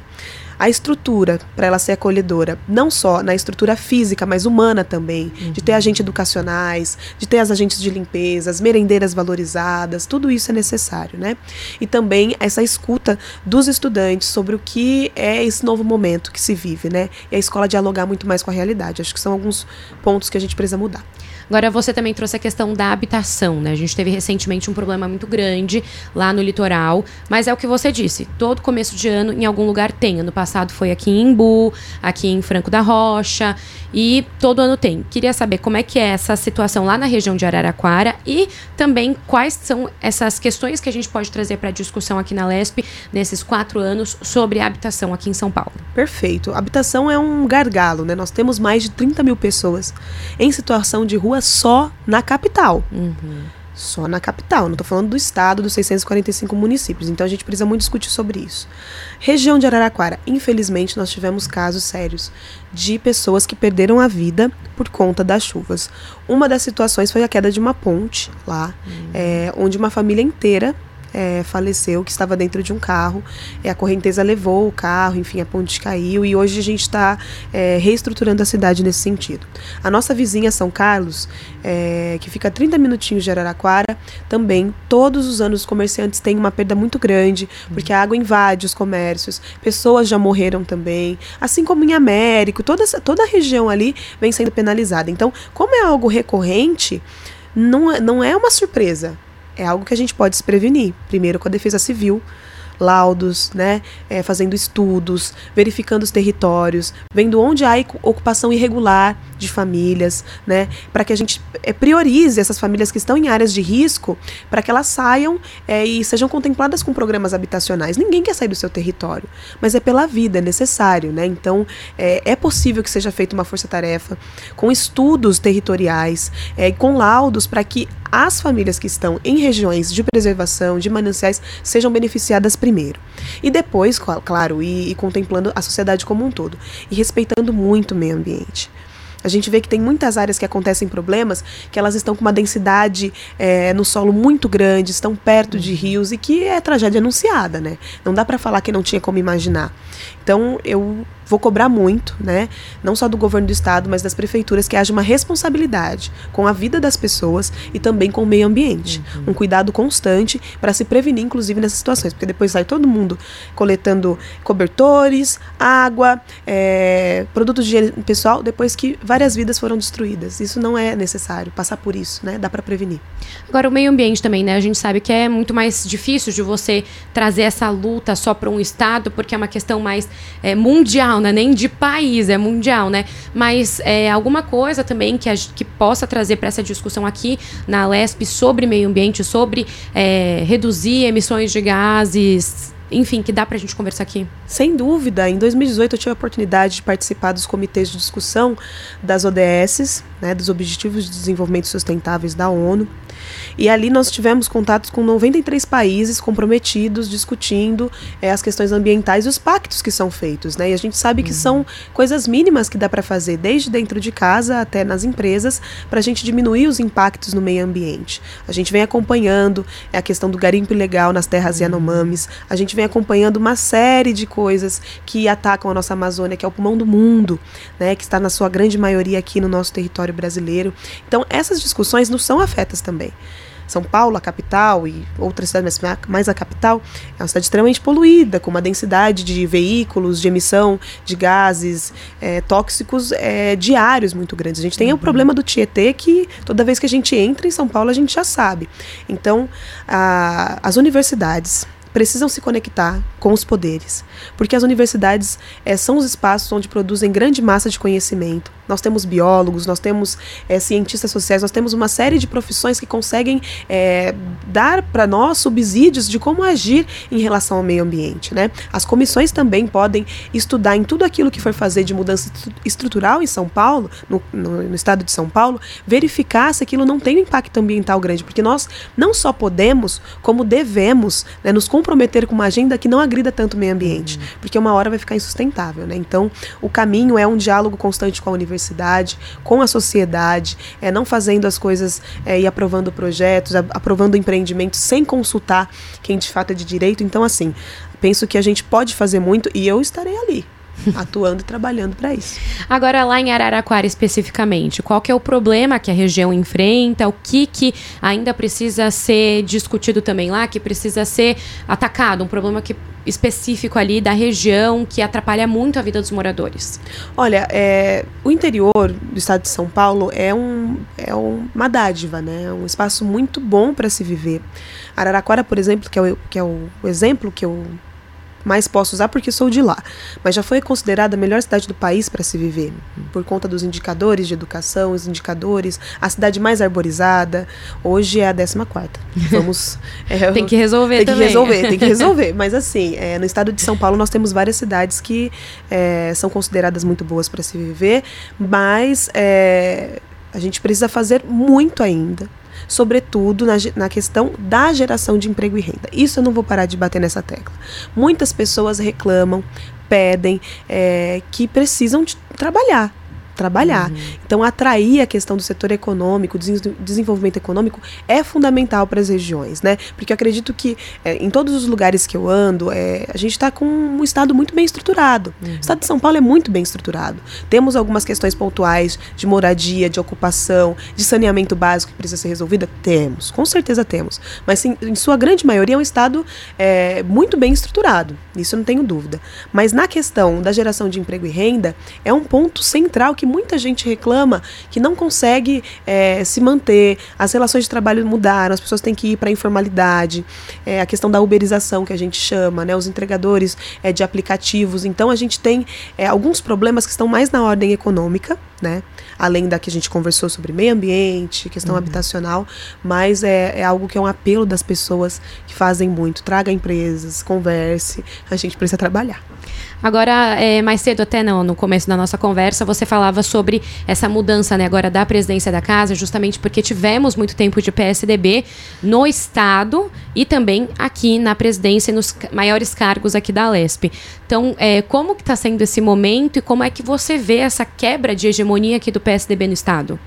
a estrutura para ela ser acolhedora, não só na estrutura física, mas humana também, uhum. de ter agentes educacionais, de ter as agentes de limpeza, as merendeiras valorizadas, tudo isso é necessário, né? E também essa escuta dos estudantes sobre o que é esse novo momento que se vive, né? E a escola dialogar muito mais com a realidade. Acho que são alguns pontos que a gente precisa mudar. Agora, você também trouxe a questão da habitação, né? A gente teve recentemente um problema muito grande lá no litoral, mas é o que você disse, todo começo de ano em algum lugar tem. Ano passado foi aqui em Imbu, aqui em Franco da Rocha, e todo ano tem. Queria saber como é que é essa situação lá na região de Araraquara e também quais são essas questões que a gente pode trazer para discussão aqui na LESP nesses quatro anos sobre a habitação aqui em São Paulo. Perfeito. Habitação é um gargalo, né? Nós temos mais de 30 mil pessoas em situação de rua só na capital. Uhum. Só na capital, não estou falando do estado, dos 645 municípios. Então a gente precisa muito discutir sobre isso. Região de Araraquara, infelizmente, nós tivemos casos sérios de pessoas que perderam a vida por conta das chuvas. Uma das situações foi a queda de uma ponte lá, uhum. é, onde uma família inteira é, faleceu, que estava dentro de um carro. É, a correnteza levou o carro, enfim, a ponte caiu e hoje a gente está é, reestruturando a cidade nesse sentido. A nossa vizinha São Carlos, é, que fica a 30 minutinhos de Araraquara, também todos os anos os comerciantes têm uma perda muito grande, porque a água invade os comércios, pessoas já morreram também, assim como em Américo, toda, toda a região ali vem sendo penalizada. Então, como é algo recorrente, não, é, não é uma surpresa é algo que a gente pode se prevenir. Primeiro com a defesa civil, laudos, né, é, fazendo estudos, verificando os territórios, vendo onde há ocupação irregular de famílias, né, para que a gente é, priorize essas famílias que estão em áreas de risco, para que elas saiam é, e sejam contempladas com programas habitacionais. Ninguém quer sair do seu território, mas é pela vida, é necessário, né? Então é, é possível que seja feita uma força-tarefa com estudos territoriais, é, com laudos para que as famílias que estão em regiões de preservação, de mananciais, sejam beneficiadas primeiro. E depois, claro, e, e contemplando a sociedade como um todo. E respeitando muito o meio ambiente. A gente vê que tem muitas áreas que acontecem problemas, que elas estão com uma densidade é, no solo muito grande, estão perto de rios e que é tragédia anunciada, né? Não dá para falar que não tinha como imaginar. Então eu vou cobrar muito, né? Não só do governo do estado, mas das prefeituras que haja uma responsabilidade com a vida das pessoas e também com o meio ambiente, uhum. um cuidado constante para se prevenir, inclusive nessas situações, porque depois sai todo mundo coletando cobertores, água, é, produtos de higiene pessoal, depois que várias vidas foram destruídas. Isso não é necessário passar por isso, né? Dá para prevenir. Agora o meio ambiente também, né? A gente sabe que é muito mais difícil de você trazer essa luta só para um estado, porque é uma questão mais é, mundial, não é nem de país, é mundial, né? Mas é, alguma coisa também que, a, que possa trazer para essa discussão aqui na LESP sobre meio ambiente, sobre é, reduzir emissões de gases, enfim, que dá para a gente conversar aqui? Sem dúvida. Em 2018 eu tive a oportunidade de participar dos comitês de discussão das ODS, né, dos Objetivos de Desenvolvimento Sustentáveis da ONU. E ali nós tivemos contatos com 93 países comprometidos, discutindo é, as questões ambientais e os pactos que são feitos. Né? E a gente sabe que são coisas mínimas que dá para fazer, desde dentro de casa até nas empresas, para a gente diminuir os impactos no meio ambiente. A gente vem acompanhando é, a questão do garimpo ilegal nas terras Yanomamis, a gente vem acompanhando uma série de coisas que atacam a nossa Amazônia, que é o pulmão do mundo, né, que está na sua grande maioria aqui no nosso território brasileiro. Então, essas discussões nos são afetas também. São Paulo, a capital, e outras cidades, mas mais a capital, é uma cidade extremamente poluída, com uma densidade de veículos, de emissão de gases é, tóxicos é, diários muito grandes. A gente tem uhum. o problema do Tietê, que toda vez que a gente entra em São Paulo, a gente já sabe. Então, a, as universidades precisam se conectar com os poderes, porque as universidades é, são os espaços onde produzem grande massa de conhecimento. Nós temos biólogos, nós temos é, cientistas sociais, nós temos uma série de profissões que conseguem é, dar para nós subsídios de como agir em relação ao meio ambiente. Né? As comissões também podem estudar em tudo aquilo que for fazer de mudança estrutural em São Paulo, no, no, no estado de São Paulo, verificar se aquilo não tem um impacto ambiental grande, porque nós não só podemos, como devemos né, nos comprometer com uma agenda que não agrida tanto o meio ambiente, uhum. porque uma hora vai ficar insustentável. Né? Então, o caminho é um diálogo constante com a universidade, com a sociedade, é não fazendo as coisas é, e aprovando projetos, aprovando empreendimentos sem consultar quem de fato é de direito. Então, assim, penso que a gente pode fazer muito e eu estarei ali atuando e trabalhando para isso. Agora lá em Araraquara especificamente, qual que é o problema que a região enfrenta? O que que ainda precisa ser discutido também lá, que precisa ser atacado? Um problema que específico ali da região que atrapalha muito a vida dos moradores? Olha, é, o interior do estado de São Paulo é, um, é uma dádiva, né? É um espaço muito bom para se viver. Araraquara, por exemplo, que é o, que é o exemplo que eu mais posso usar porque sou de lá, mas já foi considerada a melhor cidade do país para se viver, por conta dos indicadores de educação, os indicadores, a cidade mais arborizada. Hoje é a 14 quarta. Vamos é, Tem que resolver tem também. que resolver, tem que resolver, mas assim, é, no estado de São Paulo nós temos várias cidades que é, são consideradas muito boas para se viver, mas é, a gente precisa fazer muito ainda sobretudo na, na questão da geração de emprego e renda. Isso eu não vou parar de bater nessa tecla. Muitas pessoas reclamam, pedem é, que precisam trabalhar trabalhar. Uhum. Então, atrair a questão do setor econômico, desenvolvimento econômico, é fundamental para as regiões, né? Porque eu acredito que é, em todos os lugares que eu ando, é, a gente está com um Estado muito bem estruturado. Uhum. O Estado de São Paulo é muito bem estruturado. Temos algumas questões pontuais de moradia, de ocupação, de saneamento básico que precisa ser resolvida? Temos, com certeza temos. Mas, sim, em sua grande maioria, é um Estado é, muito bem estruturado. Isso eu não tenho dúvida. Mas na questão da geração de emprego e renda, é um ponto central que muita gente reclama que não consegue é, se manter, as relações de trabalho mudaram, as pessoas têm que ir para a informalidade, é, a questão da uberização que a gente chama, né, os entregadores é, de aplicativos. Então a gente tem é, alguns problemas que estão mais na ordem econômica, né? Além da que a gente conversou sobre meio ambiente, questão uhum. habitacional, mas é, é algo que é um apelo das pessoas que fazem muito. Traga empresas, converse, a gente precisa trabalhar. Agora, é, mais cedo até no, no começo da nossa conversa, você falava sobre essa mudança né, agora da presidência da casa, justamente porque tivemos muito tempo de PSDB no Estado e também aqui na presidência, nos maiores cargos aqui da Lesp. Então, é, como que está sendo esse momento e como é que você vê essa quebra de hegemonia aqui do PSDB no Estado?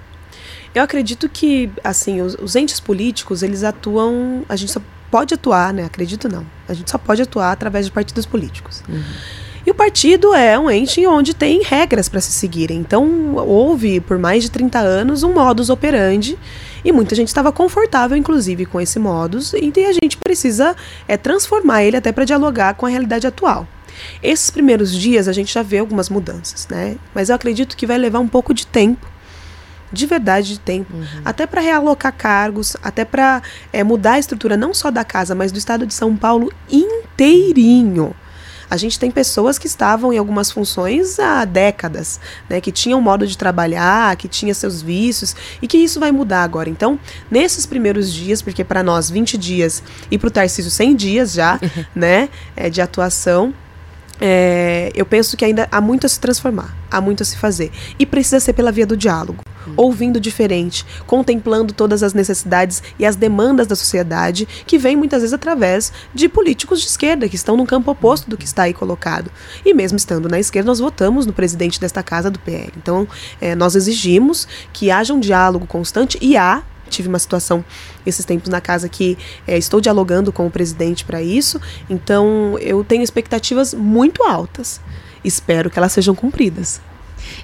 Eu acredito que, assim, os, os entes políticos, eles atuam, a gente só pode atuar, né? Acredito não. A gente só pode atuar através de partidos políticos. Uhum. E o partido é um ente onde tem regras para se seguirem. Então, houve por mais de 30 anos um modus operandi e muita gente estava confortável, inclusive, com esse modus, e a gente precisa é, transformar ele até para dialogar com a realidade atual. Esses primeiros dias a gente já vê algumas mudanças, né? Mas eu acredito que vai levar um pouco de tempo de verdade de tempo, uhum. até para realocar cargos, até para é, mudar a estrutura não só da casa, mas do estado de São Paulo inteirinho. A gente tem pessoas que estavam em algumas funções há décadas, né, que tinham modo de trabalhar, que tinha seus vícios e que isso vai mudar agora. Então, nesses primeiros dias, porque para nós 20 dias e para o Tarcísio 100 dias já, né, é, de atuação, é, eu penso que ainda há muito a se transformar, há muito a se fazer. E precisa ser pela via do diálogo, hum. ouvindo diferente, contemplando todas as necessidades e as demandas da sociedade, que vem muitas vezes através de políticos de esquerda, que estão no campo oposto do que está aí colocado. E mesmo estando na esquerda, nós votamos no presidente desta casa do PL. Então, é, nós exigimos que haja um diálogo constante e há tive uma situação esses tempos na casa que é, estou dialogando com o presidente para isso, então eu tenho expectativas muito altas. Espero que elas sejam cumpridas.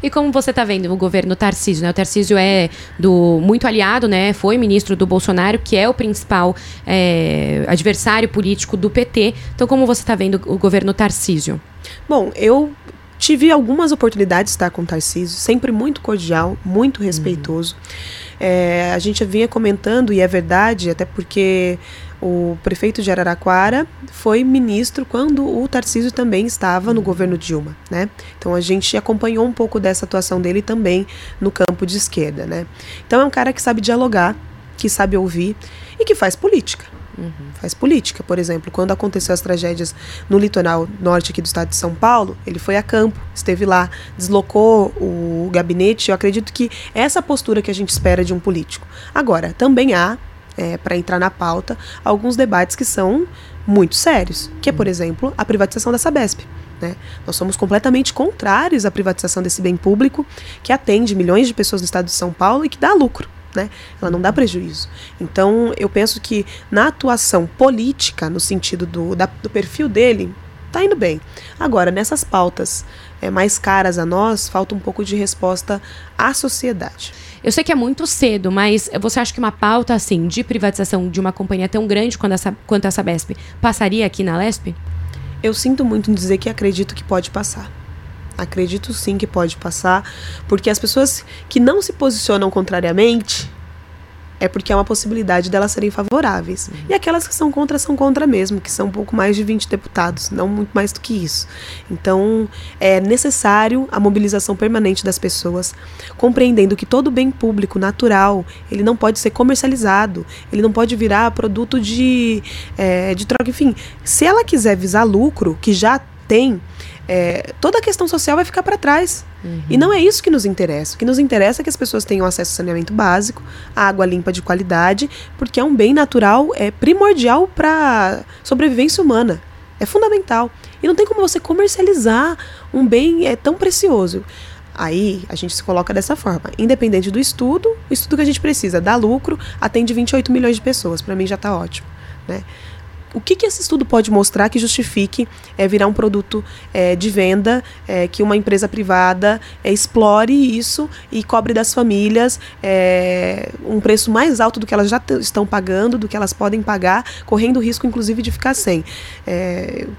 E como você está vendo o governo Tarcísio, né? O Tarcísio é do muito aliado, né? Foi ministro do Bolsonaro, que é o principal é, adversário político do PT. Então, como você está vendo o governo Tarcísio? Bom, eu tive algumas oportunidades de estar com o Tarcísio, sempre muito cordial, muito respeitoso. Uhum. É, a gente vinha comentando, e é verdade, até porque o prefeito de Araraquara foi ministro quando o Tarcísio também estava no governo Dilma, né? Então a gente acompanhou um pouco dessa atuação dele também no campo de esquerda, né? Então é um cara que sabe dialogar, que sabe ouvir e que faz política. Uhum. Faz política, por exemplo, quando aconteceu as tragédias no litoral norte aqui do estado de São Paulo, ele foi a campo, esteve lá, deslocou o gabinete. Eu acredito que essa é postura que a gente espera de um político. Agora, também há, é, para entrar na pauta, alguns debates que são muito sérios, que é, por exemplo, a privatização da Sabesp. Né? Nós somos completamente contrários à privatização desse bem público que atende milhões de pessoas no estado de São Paulo e que dá lucro né? Ela não dá prejuízo. Então, eu penso que na atuação política, no sentido do, da, do perfil dele, tá indo bem. Agora, nessas pautas é, mais caras a nós, falta um pouco de resposta à sociedade. Eu sei que é muito cedo, mas você acha que uma pauta assim de privatização de uma companhia tão grande quanto essa, quanto essa BESP passaria aqui na LESP? Eu sinto muito em dizer que acredito que pode passar. Acredito sim que pode passar, porque as pessoas que não se posicionam contrariamente é porque é uma possibilidade delas serem favoráveis. Uhum. E aquelas que são contra são contra mesmo, que são um pouco mais de 20 deputados, não muito mais do que isso. Então, é necessário a mobilização permanente das pessoas, compreendendo que todo bem público natural, ele não pode ser comercializado, ele não pode virar produto de, é, de troca, enfim. Se ela quiser visar lucro, que já tem, é, toda a questão social vai ficar para trás. Uhum. E não é isso que nos interessa. O que nos interessa é que as pessoas tenham acesso ao saneamento básico, água limpa de qualidade, porque é um bem natural, é primordial para sobrevivência humana. É fundamental. E não tem como você comercializar um bem é, tão precioso. Aí a gente se coloca dessa forma. Independente do estudo, o estudo que a gente precisa dá lucro, atende 28 milhões de pessoas. Para mim já está ótimo. Né? O que, que esse estudo pode mostrar que justifique é, virar um produto é, de venda, é, que uma empresa privada explore isso e cobre das famílias um preço mais alto do que elas já estão pagando, do que elas podem pagar, correndo o risco, inclusive, de ficar sem.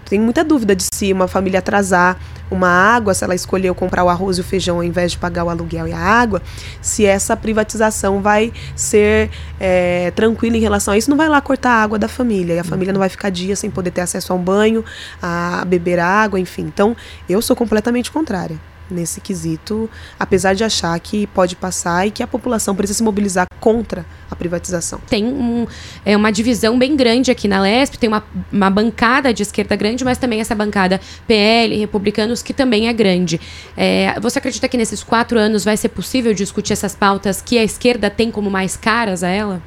Tenho muita dúvida de se uma família atrasar uma água, se ela escolheu comprar o arroz e o feijão ao invés de pagar o aluguel e a água, se essa privatização vai ser é, tranquila em relação a isso, não vai lá cortar a água da família. E a família não vai ficar dias sem poder ter acesso a um banho, a beber água, enfim. Então, eu sou completamente contrária nesse quesito, apesar de achar que pode passar e que a população precisa se mobilizar contra a privatização. Tem um, é, uma divisão bem grande aqui na LESP, tem uma, uma bancada de esquerda grande, mas também essa bancada PL, republicanos, que também é grande. É, você acredita que nesses quatro anos vai ser possível discutir essas pautas que a esquerda tem como mais caras a ela?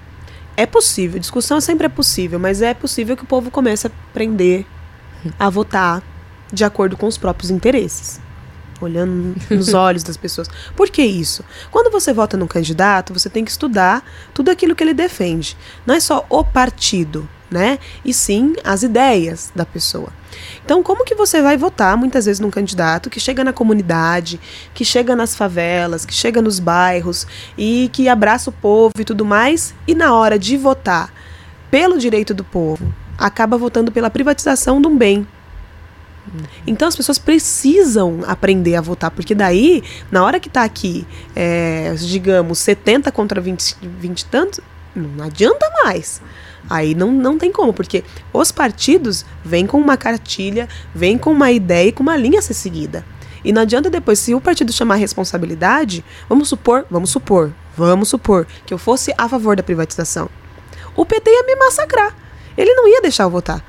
É possível, discussão sempre é possível, mas é possível que o povo comece a aprender a votar de acordo com os próprios interesses olhando nos olhos das pessoas. Por que isso? Quando você vota num candidato, você tem que estudar tudo aquilo que ele defende. Não é só o partido, né? E sim as ideias da pessoa. Então, como que você vai votar muitas vezes num candidato que chega na comunidade, que chega nas favelas, que chega nos bairros e que abraça o povo e tudo mais, e na hora de votar pelo direito do povo, acaba votando pela privatização de um bem então as pessoas precisam aprender a votar, porque daí, na hora que está aqui, é, digamos, 70 contra 20, 20 e tantos, não adianta mais. Aí não, não tem como, porque os partidos vêm com uma cartilha, vêm com uma ideia e com uma linha a ser seguida. E não adianta depois, se o partido chamar responsabilidade, vamos supor, vamos supor, vamos supor que eu fosse a favor da privatização. O PT ia me massacrar. Ele não ia deixar eu votar.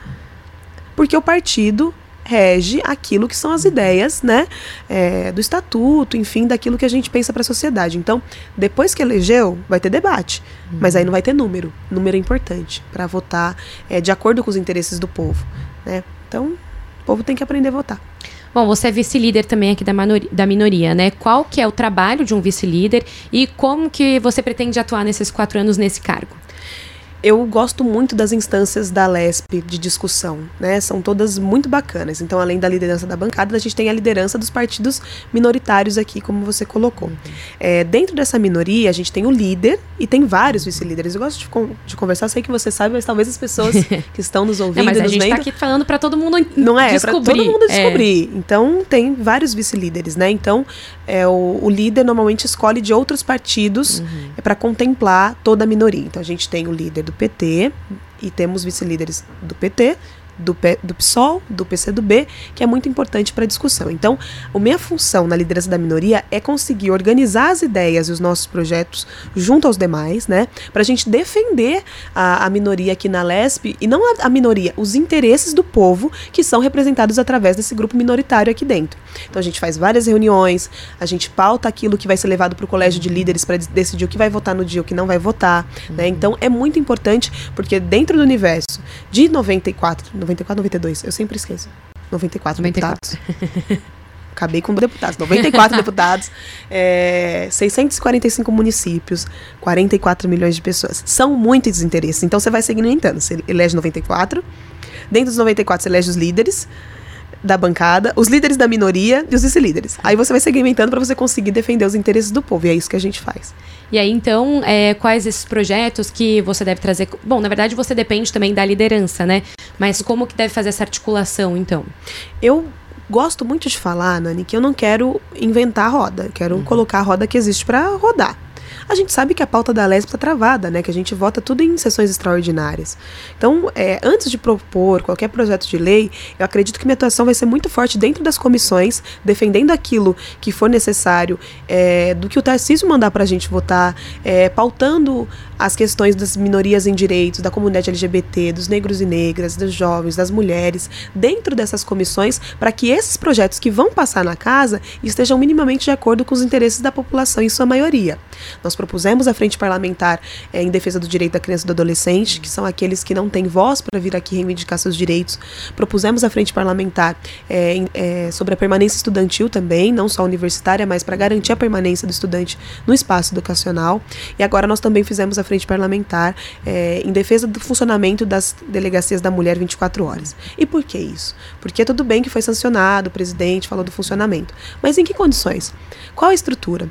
Porque o partido rege aquilo que são as ideias, né, é, do estatuto, enfim, daquilo que a gente pensa para a sociedade. Então, depois que elegeu, vai ter debate, uhum. mas aí não vai ter número. Número é importante para votar é, de acordo com os interesses do povo, né? Então, o povo tem que aprender a votar. Bom, você é vice-líder também aqui da, da minoria, né? Qual que é o trabalho de um vice-líder e como que você pretende atuar nesses quatro anos nesse cargo? Eu gosto muito das instâncias da LESP de discussão, né? São todas muito bacanas. Então, além da liderança da bancada, a gente tem a liderança dos partidos minoritários aqui, como você colocou. Uhum. É, dentro dessa minoria, a gente tem o líder e tem vários vice-líderes. Eu gosto de, de, conversar, sei que você sabe, mas talvez as pessoas que estão nos ouvindo, Não, mas a gente está aqui falando para todo mundo Não é, para todo mundo descobrir. É. Então, tem vários vice-líderes, né? Então, é, o, o, líder normalmente escolhe de outros partidos uhum. é, para contemplar toda a minoria. Então, a gente tem o líder do PT e temos vice-líderes do PT, do, do PSOL, do PCdoB, que é muito importante para a discussão. Então, a minha função na liderança da minoria é conseguir organizar as ideias e os nossos projetos junto aos demais, né? Para a gente defender a, a, minoria aqui na LESP, e não a, a, minoria, os interesses do povo que são representados através desse grupo minoritário aqui dentro. Então, a gente faz várias reuniões, a gente pauta aquilo que vai ser levado para o colégio de líderes para decidir o que vai votar no dia e o que não vai votar, né? Então, é muito importante, porque dentro do universo de 94, 94, 92, eu sempre esqueço. 94, 94. deputados. Acabei com deputados. 94 deputados, é, 645 municípios, 44 milhões de pessoas. São muitos interesses. Então você vai segmentando. Você elege 94. Dentro dos 94, você elege os líderes da bancada, os líderes da minoria e os vice-líderes. Aí você vai segmentando para você conseguir defender os interesses do povo. E é isso que a gente faz. E aí, então, é, quais esses projetos que você deve trazer? Bom, na verdade, você depende também da liderança, né? Mas como que deve fazer essa articulação, então? Eu gosto muito de falar, Nani, que eu não quero inventar a roda. quero uhum. colocar a roda que existe para rodar. A gente sabe que a pauta da LESP está travada, né? Que a gente vota tudo em sessões extraordinárias. Então, é, antes de propor qualquer projeto de lei, eu acredito que minha atuação vai ser muito forte dentro das comissões, defendendo aquilo que for necessário, é, do que o Tarcísio mandar para a gente votar, é, pautando as questões das minorias em direitos, da comunidade LGBT, dos negros e negras, dos jovens, das mulheres, dentro dessas comissões, para que esses projetos que vão passar na casa estejam minimamente de acordo com os interesses da população, em sua maioria. Nós propusemos a frente parlamentar é, em defesa do direito da criança e do adolescente, que são aqueles que não têm voz para vir aqui reivindicar seus direitos. Propusemos a frente parlamentar é, é, sobre a permanência estudantil também, não só universitária, mas para garantir a permanência do estudante no espaço educacional. E agora nós também fizemos a frente parlamentar em defesa do funcionamento das delegacias da mulher 24 horas. E por que isso? Porque tudo bem que foi sancionado, o presidente falou do funcionamento, mas em que condições? Qual a estrutura?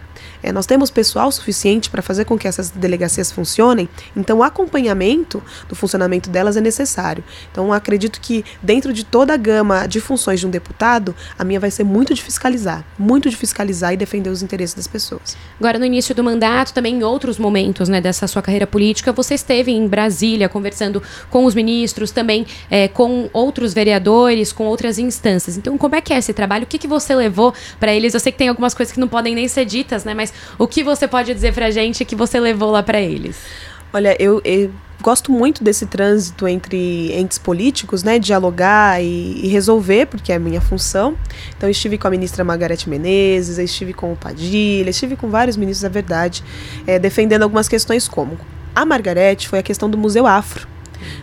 Nós temos pessoal suficiente suficiente para fazer com que essas delegacias funcionem, então o acompanhamento do funcionamento delas é necessário. Então acredito que dentro de toda a gama de funções de um deputado, a minha vai ser muito de fiscalizar, muito de fiscalizar e defender os interesses das pessoas. Agora no início do mandato, também em outros momentos, né, dessa sua carreira política, você esteve em Brasília conversando com os ministros, também é, com outros vereadores, com outras instâncias. Então como é que é esse trabalho? O que, que você levou para eles? Eu sei que tem algumas coisas que não podem nem ser ditas, né? Mas o que você pode dizer pra gente que você levou lá para eles? Olha, eu, eu, gosto muito desse trânsito entre entes políticos, né? Dialogar e, e, resolver, porque é a minha função. Então, estive com a ministra Margarete Menezes, estive com o Padilha, estive com vários ministros da verdade, é, defendendo algumas questões como. A Margarete foi a questão do Museu Afro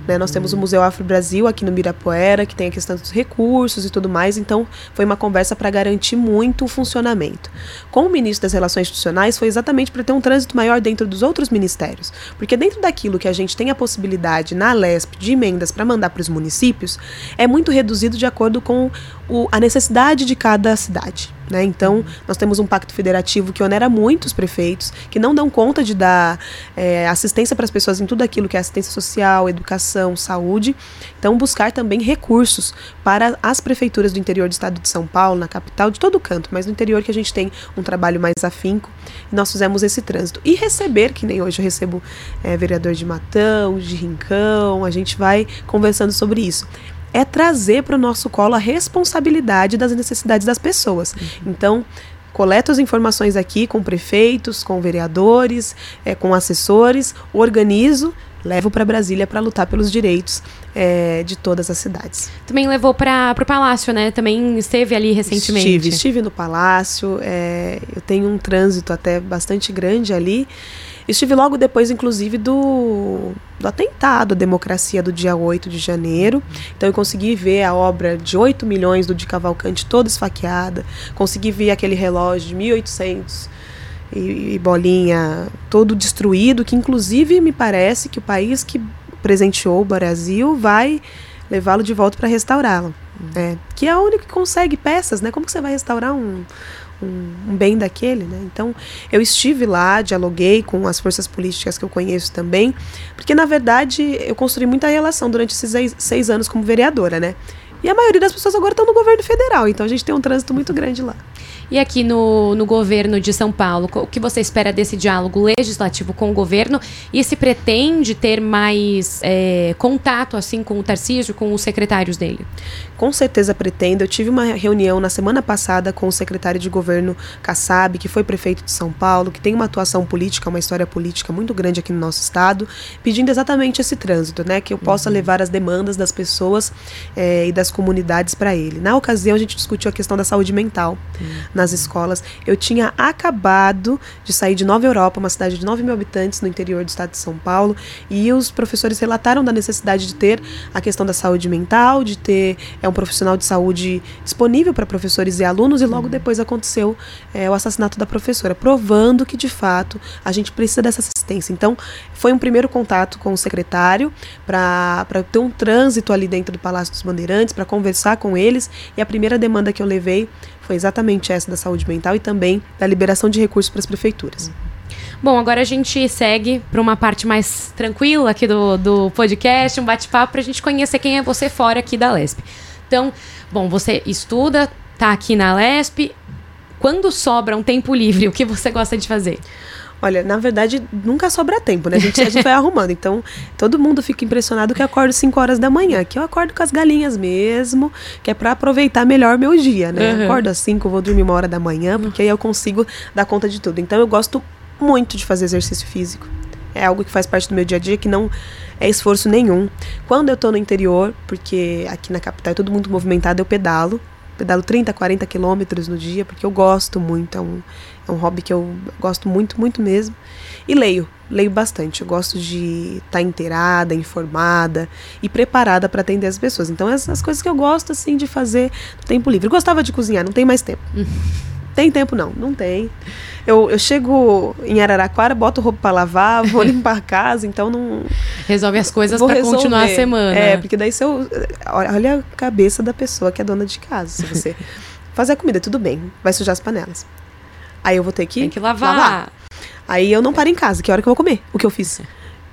né? Nós temos o Museu Afro Brasil aqui no Mirapuera, que tem a questão dos recursos e tudo mais, então foi uma conversa para garantir muito o funcionamento. Com o ministro das Relações Institucionais foi exatamente para ter um trânsito maior dentro dos outros ministérios, porque dentro daquilo que a gente tem a possibilidade na LESP de emendas para mandar para os municípios, é muito reduzido de acordo com o, a necessidade de cada cidade. Né? Então, nós temos um pacto federativo que onera muito os prefeitos, que não dão conta de dar é, assistência para as pessoas em tudo aquilo que é assistência social, educação, saúde. Então, buscar também recursos para as prefeituras do interior do estado de São Paulo, na capital, de todo canto, mas no interior que a gente tem um trabalho mais afinco. Nós fizemos esse trânsito. E receber, que nem hoje eu recebo é, vereador de Matão, de Rincão, a gente vai conversando sobre isso é trazer para o nosso colo a responsabilidade das necessidades das pessoas. Uhum. Então, coleto as informações aqui com prefeitos, com vereadores, é, com assessores, organizo, levo para Brasília para lutar pelos direitos é, de todas as cidades. Também levou para o Palácio, né? Também esteve ali recentemente. Estive, estive no Palácio. É, eu tenho um trânsito até bastante grande ali. Estive logo depois, inclusive, do, do atentado à democracia do dia 8 de janeiro. Então eu consegui ver a obra de 8 milhões do de Cavalcante toda esfaqueada. Consegui ver aquele relógio de 1800 e, e bolinha todo destruído, que inclusive me parece que o país que presenteou o Brasil vai levá-lo de volta para restaurá-lo. É, que é o único que consegue peças, né? Como que você vai restaurar um, um, bem daquele, né? Então, eu estive lá, dialoguei com as forças políticas que eu conheço também, porque, na verdade, eu construí muita relação durante esses seis, seis anos como vereadora, né? E a maioria das pessoas agora estão no governo federal, então a gente tem um trânsito muito grande lá. E aqui no, no governo de São Paulo, o que você espera desse diálogo legislativo com o governo e se pretende ter mais é, contato assim com o Tarcísio, com os secretários dele? Com certeza pretendo. Eu tive uma reunião na semana passada com o secretário de governo Kassab, que foi prefeito de São Paulo, que tem uma atuação política, uma história política muito grande aqui no nosso estado, pedindo exatamente esse trânsito, né? Que eu possa uhum. levar as demandas das pessoas é, e das comunidades para ele. Na ocasião, a gente discutiu a questão da saúde mental. Uhum nas escolas. Eu tinha acabado de sair de Nova Europa, uma cidade de 9 mil habitantes no interior do estado de São Paulo, e os professores relataram da necessidade de ter a questão da saúde mental, de ter é, um profissional de saúde disponível para professores e alunos, e logo uhum. depois aconteceu é, o assassinato da professora, provando que de fato a gente precisa dessa assistência. Então, foi um primeiro contato com o secretário para ter um trânsito ali dentro do Palácio dos Bandeirantes, para conversar com eles, e a primeira demanda que eu levei foi exatamente essa da saúde mental e também da liberação de recursos para as prefeituras. Bom, agora a gente segue para uma parte mais tranquila aqui do, do podcast, um bate-papo para a gente conhecer quem é você fora aqui da LESP. Então, bom, você estuda, tá aqui na LESP. Quando sobra um tempo livre, o que você gosta de fazer? Olha, na verdade, nunca sobra tempo, né? A gente, a gente vai arrumando. Então, todo mundo fica impressionado que eu acordo 5 horas da manhã. Que eu acordo com as galinhas mesmo, que é para aproveitar melhor meu dia, né? Uhum. Acordo às 5, vou dormir uma hora da manhã, porque aí eu consigo dar conta de tudo. Então, eu gosto muito de fazer exercício físico. É algo que faz parte do meu dia a dia, que não é esforço nenhum. Quando eu tô no interior, porque aqui na capital é todo muito movimentado, eu pedalo pedalo 30, 40 quilômetros no dia, porque eu gosto muito, é um, é um hobby que eu gosto muito, muito mesmo. E leio, leio bastante. Eu gosto de estar tá inteirada, informada e preparada para atender as pessoas. Então, essas coisas que eu gosto, assim, de fazer no tempo livre. Eu gostava de cozinhar, não tem mais tempo. Tem tempo não, não tem. Eu, eu chego em Araraquara, boto roupa para lavar, vou limpar a casa, então não. Resolve as coisas para continuar a semana. É, porque daí se eu. Olha a cabeça da pessoa que é dona de casa. Se você fazer a comida, tudo bem, vai sujar as panelas. Aí eu vou ter que. Tem que lavar. lavar. Aí eu não paro em casa, que é hora que eu vou comer, o que eu fiz.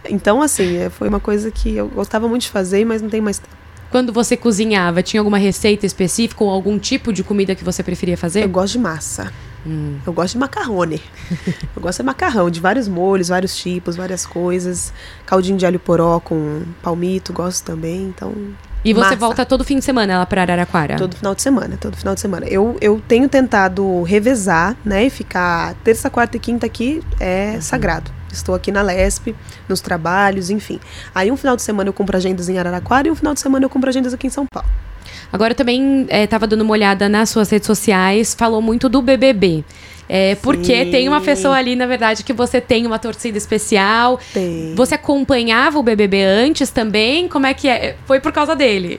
Então, assim, é, foi uma coisa que eu gostava muito de fazer, mas não tem mais tempo. Quando você cozinhava, tinha alguma receita específica ou algum tipo de comida que você preferia fazer? Eu gosto de massa. Hum. Eu gosto de macarrone. eu gosto de macarrão, de vários molhos, vários tipos, várias coisas. Caldinho de alho poró com palmito, gosto também. Então, e você Massa. volta todo fim de semana lá para Araraquara? Todo final de semana, todo final de semana. Eu, eu tenho tentado revezar, né? E ficar terça, quarta e quinta aqui é uhum. sagrado. Estou aqui na Lesp, nos trabalhos, enfim. Aí um final de semana eu compro agendas em Araraquara e um final de semana eu compro agendas aqui em São Paulo. Agora também estava é, dando uma olhada nas suas redes sociais, falou muito do BBB. É, porque tem uma pessoa ali, na verdade, que você tem uma torcida especial. Tem. Você acompanhava o BBB antes também? Como é que é? Foi por causa dele?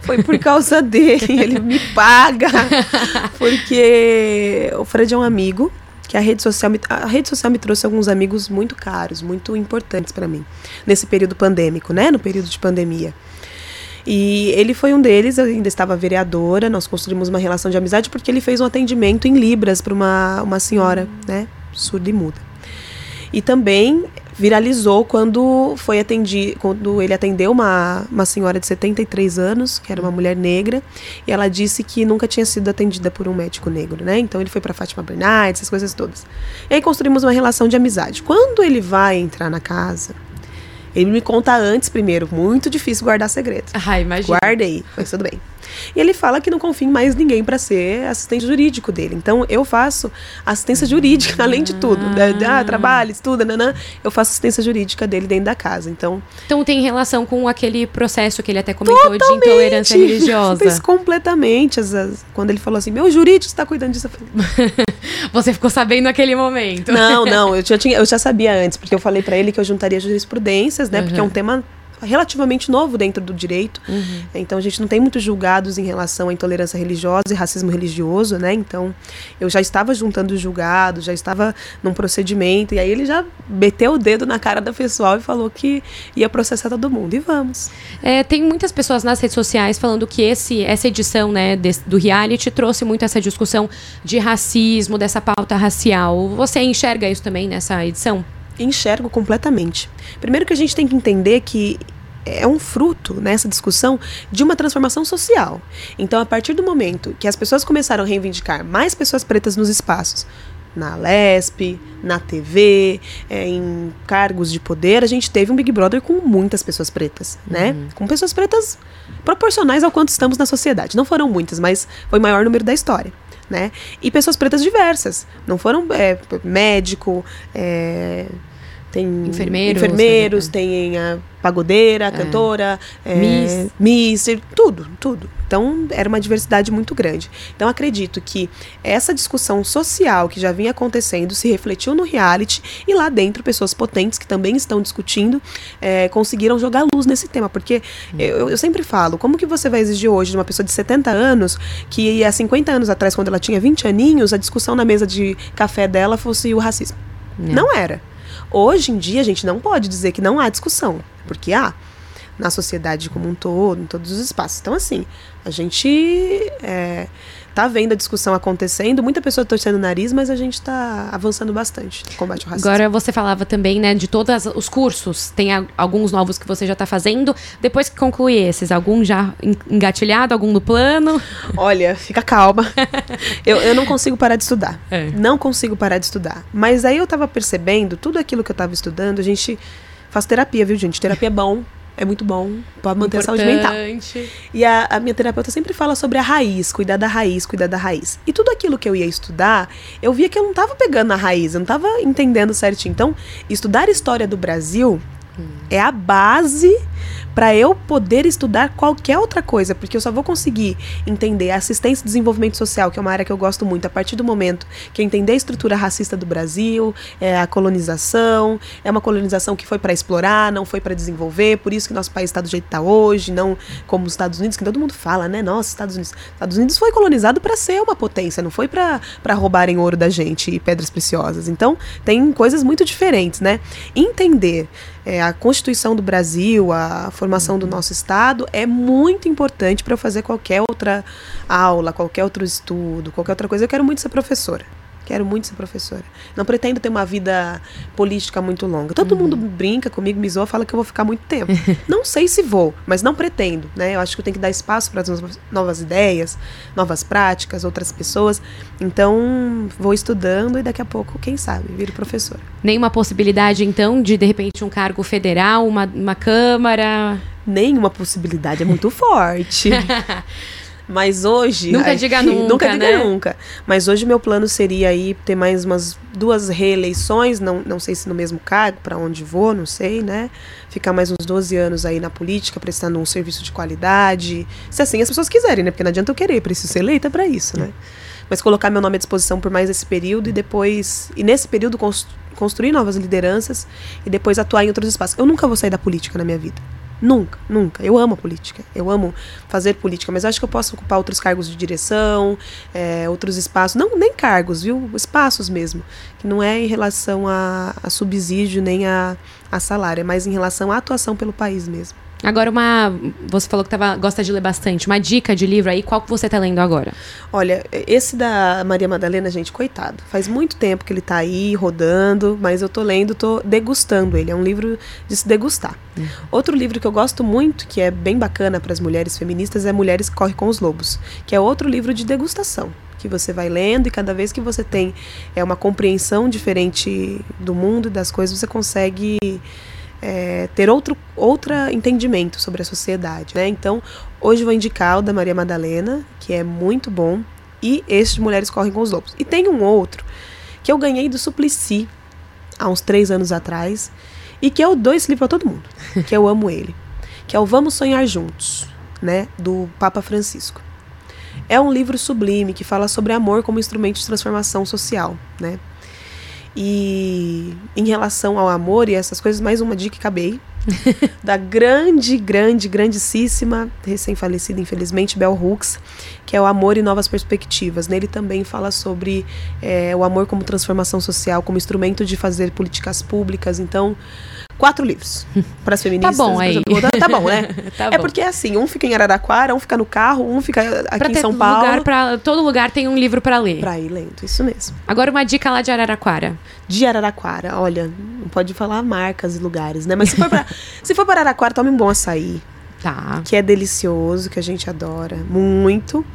Foi por causa dele. Ele me paga. Porque o Fred é um amigo que a rede social me, a rede social me trouxe alguns amigos muito caros, muito importantes para mim nesse período pandêmico, né? No período de pandemia. E ele foi um deles, ainda estava vereadora, nós construímos uma relação de amizade porque ele fez um atendimento em Libras para uma, uma senhora, né, surda e muda. E também viralizou quando foi atendi, quando ele atendeu uma, uma senhora de 73 anos, que era uma mulher negra, e ela disse que nunca tinha sido atendida por um médico negro, né? Então ele foi para Fátima Bernardes, essas coisas todas. E aí construímos uma relação de amizade. Quando ele vai entrar na casa, ele me conta antes primeiro, muito difícil guardar segredo. Ah, imagina. Guardei, mas tudo bem. E ele fala que não confia em mais ninguém para ser assistente jurídico dele. Então eu faço assistência jurídica, além de tudo. Né? Ah, trabalho, estuda, nanã. Eu faço assistência jurídica dele dentro da casa. Então, então tem relação com aquele processo que ele até comentou de intolerância religiosa. Fez completamente. Quando ele falou assim, meu jurídico está cuidando disso. Você ficou sabendo naquele momento. Não, não, eu já, tinha, eu já sabia antes, porque eu falei para ele que eu juntaria jurisprudências, né? Uhum. Porque é um tema relativamente novo dentro do direito. Uhum. Então a gente não tem muitos julgados em relação à intolerância religiosa e racismo religioso, né? Então eu já estava juntando os julgados, já estava num procedimento e aí ele já meteu o dedo na cara da pessoal e falou que ia processar todo mundo e vamos. É, tem muitas pessoas nas redes sociais falando que esse essa edição, né, desse, do reality trouxe muito essa discussão de racismo, dessa pauta racial. Você enxerga isso também nessa edição? Enxergo completamente. Primeiro que a gente tem que entender que é um fruto nessa discussão de uma transformação social. Então, a partir do momento que as pessoas começaram a reivindicar mais pessoas pretas nos espaços, na LESP, na TV, é, em cargos de poder, a gente teve um Big Brother com muitas pessoas pretas, né? Uhum. Com pessoas pretas proporcionais ao quanto estamos na sociedade. Não foram muitas, mas foi o maior número da história né? E pessoas pretas diversas. Não foram é, médico, é, tem enfermeiros, enfermeiros tem a pagodeira, a é. cantora, é, Miss. Miss, tudo, tudo. Então era uma diversidade muito grande. Então acredito que essa discussão social que já vinha acontecendo se refletiu no reality e lá dentro pessoas potentes que também estão discutindo é, conseguiram jogar luz nesse tema. Porque hum. eu, eu, sempre falo, como que você vai exigir hoje de uma pessoa de 70 anos que há 50 anos atrás, quando ela tinha 20 aninhos, a discussão na mesa de café dela fosse o racismo? Não, Não era. Hoje em dia, a gente não pode dizer que não há discussão, porque há na sociedade como um todo, em todos os espaços. Então, assim, a gente é, tá vendo a discussão acontecendo, muita pessoa torcendo o nariz, mas a gente está avançando bastante no combate ao racismo. Agora você falava também, né, de todos os cursos, tem alguns novos que você já está fazendo. Depois que concluir esses, algum já engatilhado, algum no plano? Olha, fica calma. eu, eu não consigo parar de estudar. É. Não consigo parar de estudar. Mas aí eu estava percebendo, tudo aquilo que eu estava estudando, a gente faz terapia, viu, gente? Terapia é bom é muito bom para manter Importante. a saúde mental. E a, a, minha terapeuta sempre fala sobre a raiz, cuidar da raiz, cuidar da raiz. E tudo aquilo que eu ia estudar, eu via que eu não estava pegando na raiz, eu não estava entendendo certinho. Então, estudar história do Brasil hum. é a base para eu poder estudar qualquer outra coisa, porque eu só vou conseguir entender assistência e desenvolvimento social, que é uma área que eu gosto muito, a partir do momento que entender a estrutura racista do Brasil, é a colonização, é uma colonização que foi para explorar, não foi para desenvolver, por isso que nosso país está do jeito que está hoje, não como os Estados Unidos, que todo mundo fala, né? Nossa, Estados Unidos, Estados Unidos foi colonizado para ser uma potência, não foi para roubarem ouro da gente e pedras preciosas. Então, tem coisas muito diferentes, né? Entender é, a Constituição do Brasil, a formação do nosso Estado, é muito importante para eu fazer qualquer outra aula, qualquer outro estudo, qualquer outra coisa. Eu quero muito ser professora. Quero muito ser professora. Não pretendo ter uma vida política muito longa. Todo uhum. mundo brinca comigo, me zoa, fala que eu vou ficar muito tempo. não sei se vou, mas não pretendo, né? Eu acho que eu tenho que dar espaço para as novas ideias, novas práticas, outras pessoas. Então, vou estudando e daqui a pouco, quem sabe, viro professora. Nenhuma possibilidade, então, de de repente um cargo federal, uma, uma câmara? Nenhuma possibilidade, é muito forte. Mas hoje. Nunca aí, diga nunca. nunca diga né? nunca. Mas hoje meu plano seria aí ter mais umas duas reeleições, não, não sei se no mesmo cargo, para onde vou, não sei, né? Ficar mais uns 12 anos aí na política, prestando um serviço de qualidade. Se assim as pessoas quiserem, né? Porque não adianta eu querer, preciso ser eleita para isso, né? Mas colocar meu nome à disposição por mais esse período e depois. E nesse período construir novas lideranças e depois atuar em outros espaços. Eu nunca vou sair da política na minha vida. Nunca, nunca. Eu amo a política, eu amo fazer política, mas acho que eu posso ocupar outros cargos de direção, é, outros espaços, não nem cargos, viu? Espaços mesmo, que não é em relação a, a subsídio nem a, a salário, é mais em relação à atuação pelo país mesmo. Agora, uma. Você falou que tava, gosta de ler bastante. Uma dica de livro aí, qual que você está lendo agora? Olha, esse da Maria Madalena, gente, coitado. Faz muito tempo que ele está aí rodando, mas eu tô lendo, tô degustando ele. É um livro de se degustar. Uhum. Outro livro que eu gosto muito, que é bem bacana para as mulheres feministas, é Mulheres que Correm com os Lobos, que é outro livro de degustação que você vai lendo e cada vez que você tem é uma compreensão diferente do mundo e das coisas, você consegue é, ter outro outro entendimento sobre a sociedade. Né? Então, hoje vou indicar o da Maria Madalena, que é muito bom, e este Mulheres Correm com os Lobos. E tem um outro que eu ganhei do Suplicy há uns três anos atrás, e que eu dou esse livro para todo mundo, que eu amo ele, que é o Vamos Sonhar Juntos, né, do Papa Francisco. É um livro sublime que fala sobre amor como instrumento de transformação social, né? E em relação ao amor e essas coisas, mais uma dica que acabei. da grande, grande, grandíssima, recém-falecida, infelizmente, Bell Hooks, que é o Amor e Novas Perspectivas. Nele também fala sobre é, o amor como transformação social, como instrumento de fazer políticas públicas. Então, quatro livros para as feministas. Tá bom aí. Tá bom, né? tá é porque é assim, um fica em Araraquara, um fica no carro, um fica aqui pra em São Paulo. Lugar pra, todo lugar tem um livro para ler. Para ir lendo, isso mesmo. Agora uma dica lá de Araraquara. De Araraquara, olha, não pode falar marcas e lugares, né? Mas se for para se for para Araraquara, tome um bom açaí. Tá. Que é delicioso, que a gente adora muito.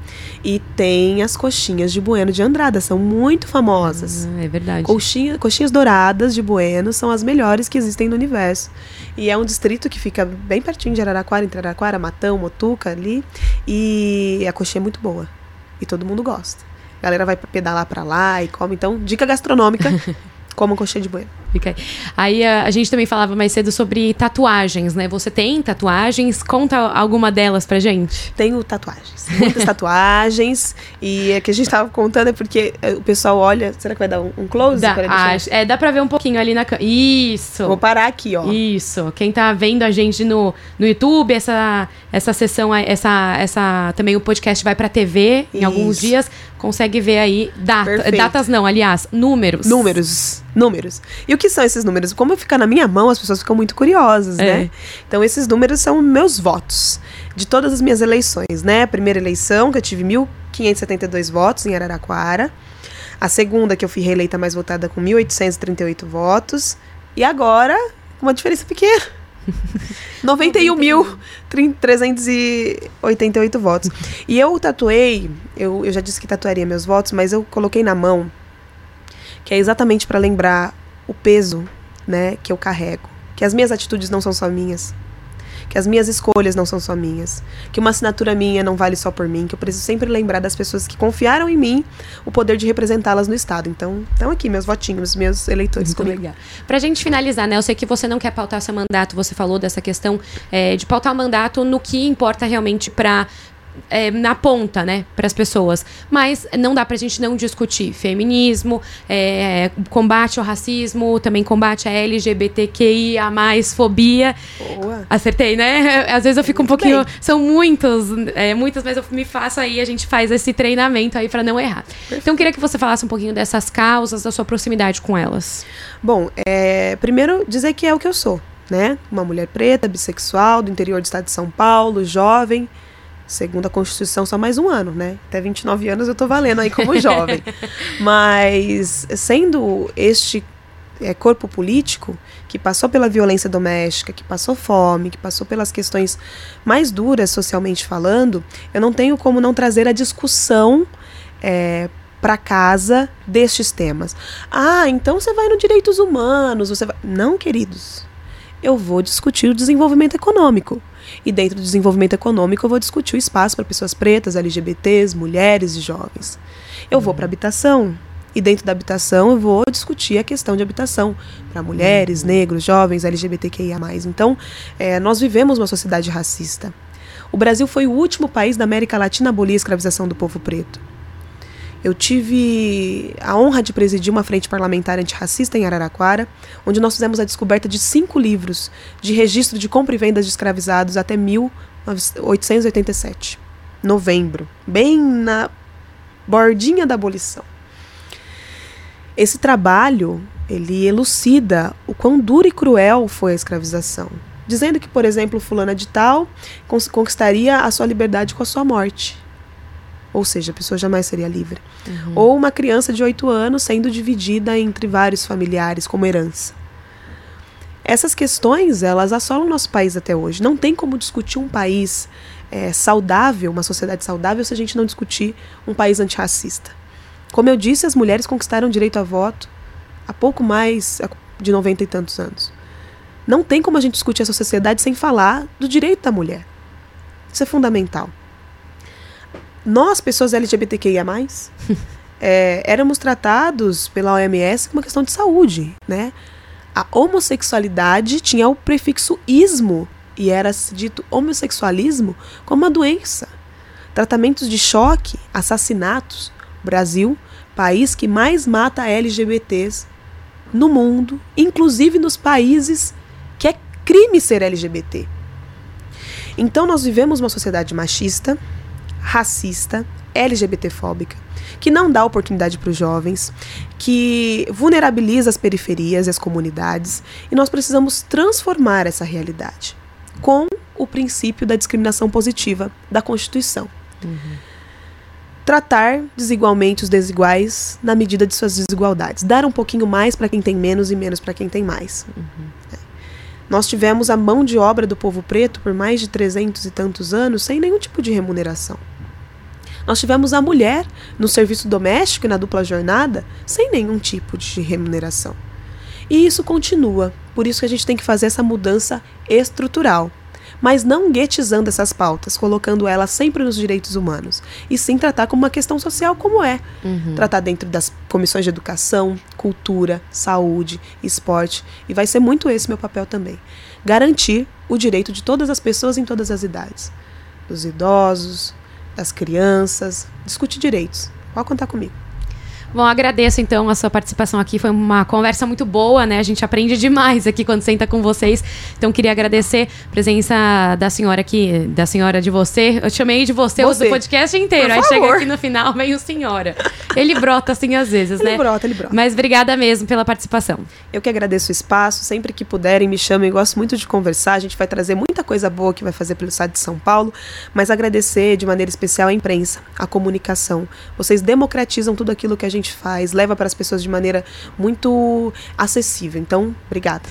E tem as coxinhas de Bueno de Andrada, são muito famosas. Ah, é verdade. Coxinha, coxinhas douradas de Bueno são as melhores que existem no universo. E é um distrito que fica bem pertinho de Araraquara, entre Araraquara, Matão, Motuca ali. E a coxinha é muito boa. E todo mundo gosta. A galera vai pedalar para lá e come. Então, dica gastronômica, como coxinha de Bueno. Fica aí. aí a, a, gente também falava mais cedo sobre tatuagens, né? Você tem tatuagens? Conta alguma delas pra gente. Tenho tatuagens. Muitas tatuagens. E é que a gente tava contando é porque é, o pessoal olha. Será que vai dar um, um close? Dá, acho, é, dá pra ver um pouquinho ali na Isso. Vou parar aqui, ó. Isso. Quem tá vendo a gente no, no YouTube, essa, essa sessão, essa, essa. Também o podcast vai pra TV em Isso. alguns dias. Consegue ver aí data, datas não, aliás, números. Números. Números. E o que são esses números? Como fica na minha mão, as pessoas ficam muito curiosas, é. né? Então, esses números são meus votos de todas as minhas eleições, né? A primeira eleição, que eu tive 1.572 votos em Araraquara. A segunda, que eu fui reeleita mais votada com 1.838 votos. E agora, uma diferença pequena. 91.388 votos. E eu tatuei, eu, eu já disse que tatuaria meus votos, mas eu coloquei na mão, que é exatamente para lembrar o peso, né, que eu carrego, que as minhas atitudes não são só minhas, que as minhas escolhas não são só minhas, que uma assinatura minha não vale só por mim, que eu preciso sempre lembrar das pessoas que confiaram em mim o poder de representá-las no Estado. Então, estão aqui meus votinhos, meus eleitores Muito comigo. legal. Pra gente finalizar, né, eu sei que você não quer pautar seu mandato, você falou dessa questão é, de pautar o mandato no que importa realmente para é, na ponta, né, para as pessoas. Mas não dá para a gente não discutir feminismo, é, combate ao racismo, também combate a LGBTQIA, fobia. Boa. Acertei, né? Às vezes eu fico Muito um pouquinho. Bem. São muitos, é, muitas, mas eu me faço aí, a gente faz esse treinamento aí para não errar. Perfeito. Então eu queria que você falasse um pouquinho dessas causas, da sua proximidade com elas. Bom, é, primeiro dizer que é o que eu sou, né? Uma mulher preta, bissexual, do interior do estado de São Paulo, jovem Segundo a Constituição, só mais um ano, né? Até 29 anos eu tô valendo aí como jovem. Mas, sendo este é, corpo político que passou pela violência doméstica, que passou fome, que passou pelas questões mais duras socialmente falando, eu não tenho como não trazer a discussão é, para casa destes temas. Ah, então você vai no direitos humanos, você vai... Não, queridos. Eu vou discutir o desenvolvimento econômico. E dentro do desenvolvimento econômico, eu vou discutir o espaço para pessoas pretas, LGBTs, mulheres e jovens. Eu vou para habitação. E dentro da habitação, eu vou discutir a questão de habitação para mulheres, negros, jovens, LGBTQIA. Então, é, nós vivemos uma sociedade racista. O Brasil foi o último país da América Latina a abolir a escravização do povo preto. Eu tive a honra de presidir uma frente parlamentar antirracista em Araraquara, onde nós fizemos a descoberta de cinco livros de registro de compra e venda de escravizados até 1887, novembro, bem na bordinha da abolição. Esse trabalho ele elucida o quão dura e cruel foi a escravização, dizendo que, por exemplo, fulana de tal conquistaria a sua liberdade com a sua morte. Ou seja, a pessoa jamais seria livre. Uhum. Ou uma criança de 8 anos sendo dividida entre vários familiares como herança. Essas questões, elas assolam nosso país até hoje. Não tem como discutir um país é, saudável, uma sociedade saudável, se a gente não discutir um país antirracista. Como eu disse, as mulheres conquistaram o direito a voto há pouco mais de 90 e tantos anos. Não tem como a gente discutir essa sociedade sem falar do direito da mulher. Isso é fundamental nós, pessoas LGBTQIA, é, éramos tratados pela OMS como uma questão de saúde, né? A homossexualidade tinha o prefixo ismo e era dito homossexualismo como uma doença. Tratamentos de choque, assassinatos. Brasil, país que mais mata LGBTs no mundo, inclusive nos países que é crime ser LGBT. Então nós vivemos uma sociedade machista, racista, LGBTfóbica, que não dá oportunidade para os jovens, que vulnerabiliza as periferias e as comunidades, e nós precisamos transformar essa realidade com o princípio da discriminação positiva da Constituição. Uhum. Tratar desigualmente os desiguais na medida de suas desigualdades. Dar um pouquinho mais para quem tem menos e menos para quem tem mais. Uhum. É. Nós tivemos a mão de obra do povo preto por mais de trezentos e tantos anos sem nenhum tipo de remuneração. Nós tivemos a mulher no serviço doméstico e na dupla jornada sem nenhum tipo de remuneração. E isso continua, por isso que a gente tem que fazer essa mudança estrutural. Mas não guetizando essas pautas, colocando elas sempre nos direitos humanos. E sim tratar como uma questão social, como é. Uhum. Tratar dentro das comissões de educação, cultura, saúde, esporte. E vai ser muito esse meu papel também. Garantir o direito de todas as pessoas em todas as idades. Dos idosos, das crianças, discutir direitos. Pode contar comigo. Bom, agradeço então a sua participação aqui. Foi uma conversa muito boa, né? A gente aprende demais aqui quando senta com vocês. Então queria agradecer a presença da senhora aqui, da senhora de você. Eu chamei de você, você. o podcast inteiro. Por Aí favor. chega aqui no final, meio senhora. Ele brota assim às vezes, ele né? Ele brota, ele brota. Mas obrigada mesmo pela participação. Eu que agradeço o espaço. Sempre que puderem, me chamem. Gosto muito de conversar. A gente vai trazer muita coisa boa que vai fazer pelo estado de São Paulo. Mas agradecer de maneira especial a imprensa, a comunicação. Vocês democratizam tudo aquilo que a gente gente faz, leva para as pessoas de maneira muito acessível. Então, obrigada.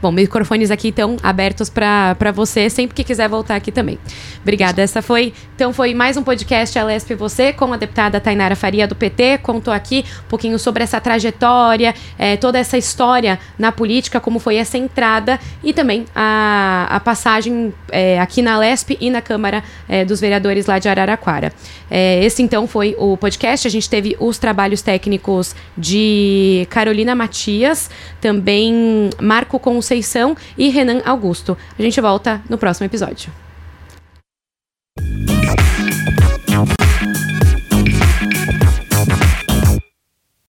Bom, microfones aqui estão abertos para você sempre que quiser voltar aqui também. Obrigada. Essa foi, então foi mais um podcast Alesp Você com a deputada Tainara Faria do PT. Contou aqui um pouquinho sobre essa trajetória, é, toda essa história na política, como foi essa entrada e também a, a passagem é, aqui na Alesp e na Câmara é, dos Vereadores lá de Araraquara. esse então foi o podcast. A gente teve os trabalhos técnicos de Carolina Matias, também Marco Conceição e Renan Augusto. A gente volta no próximo episódio.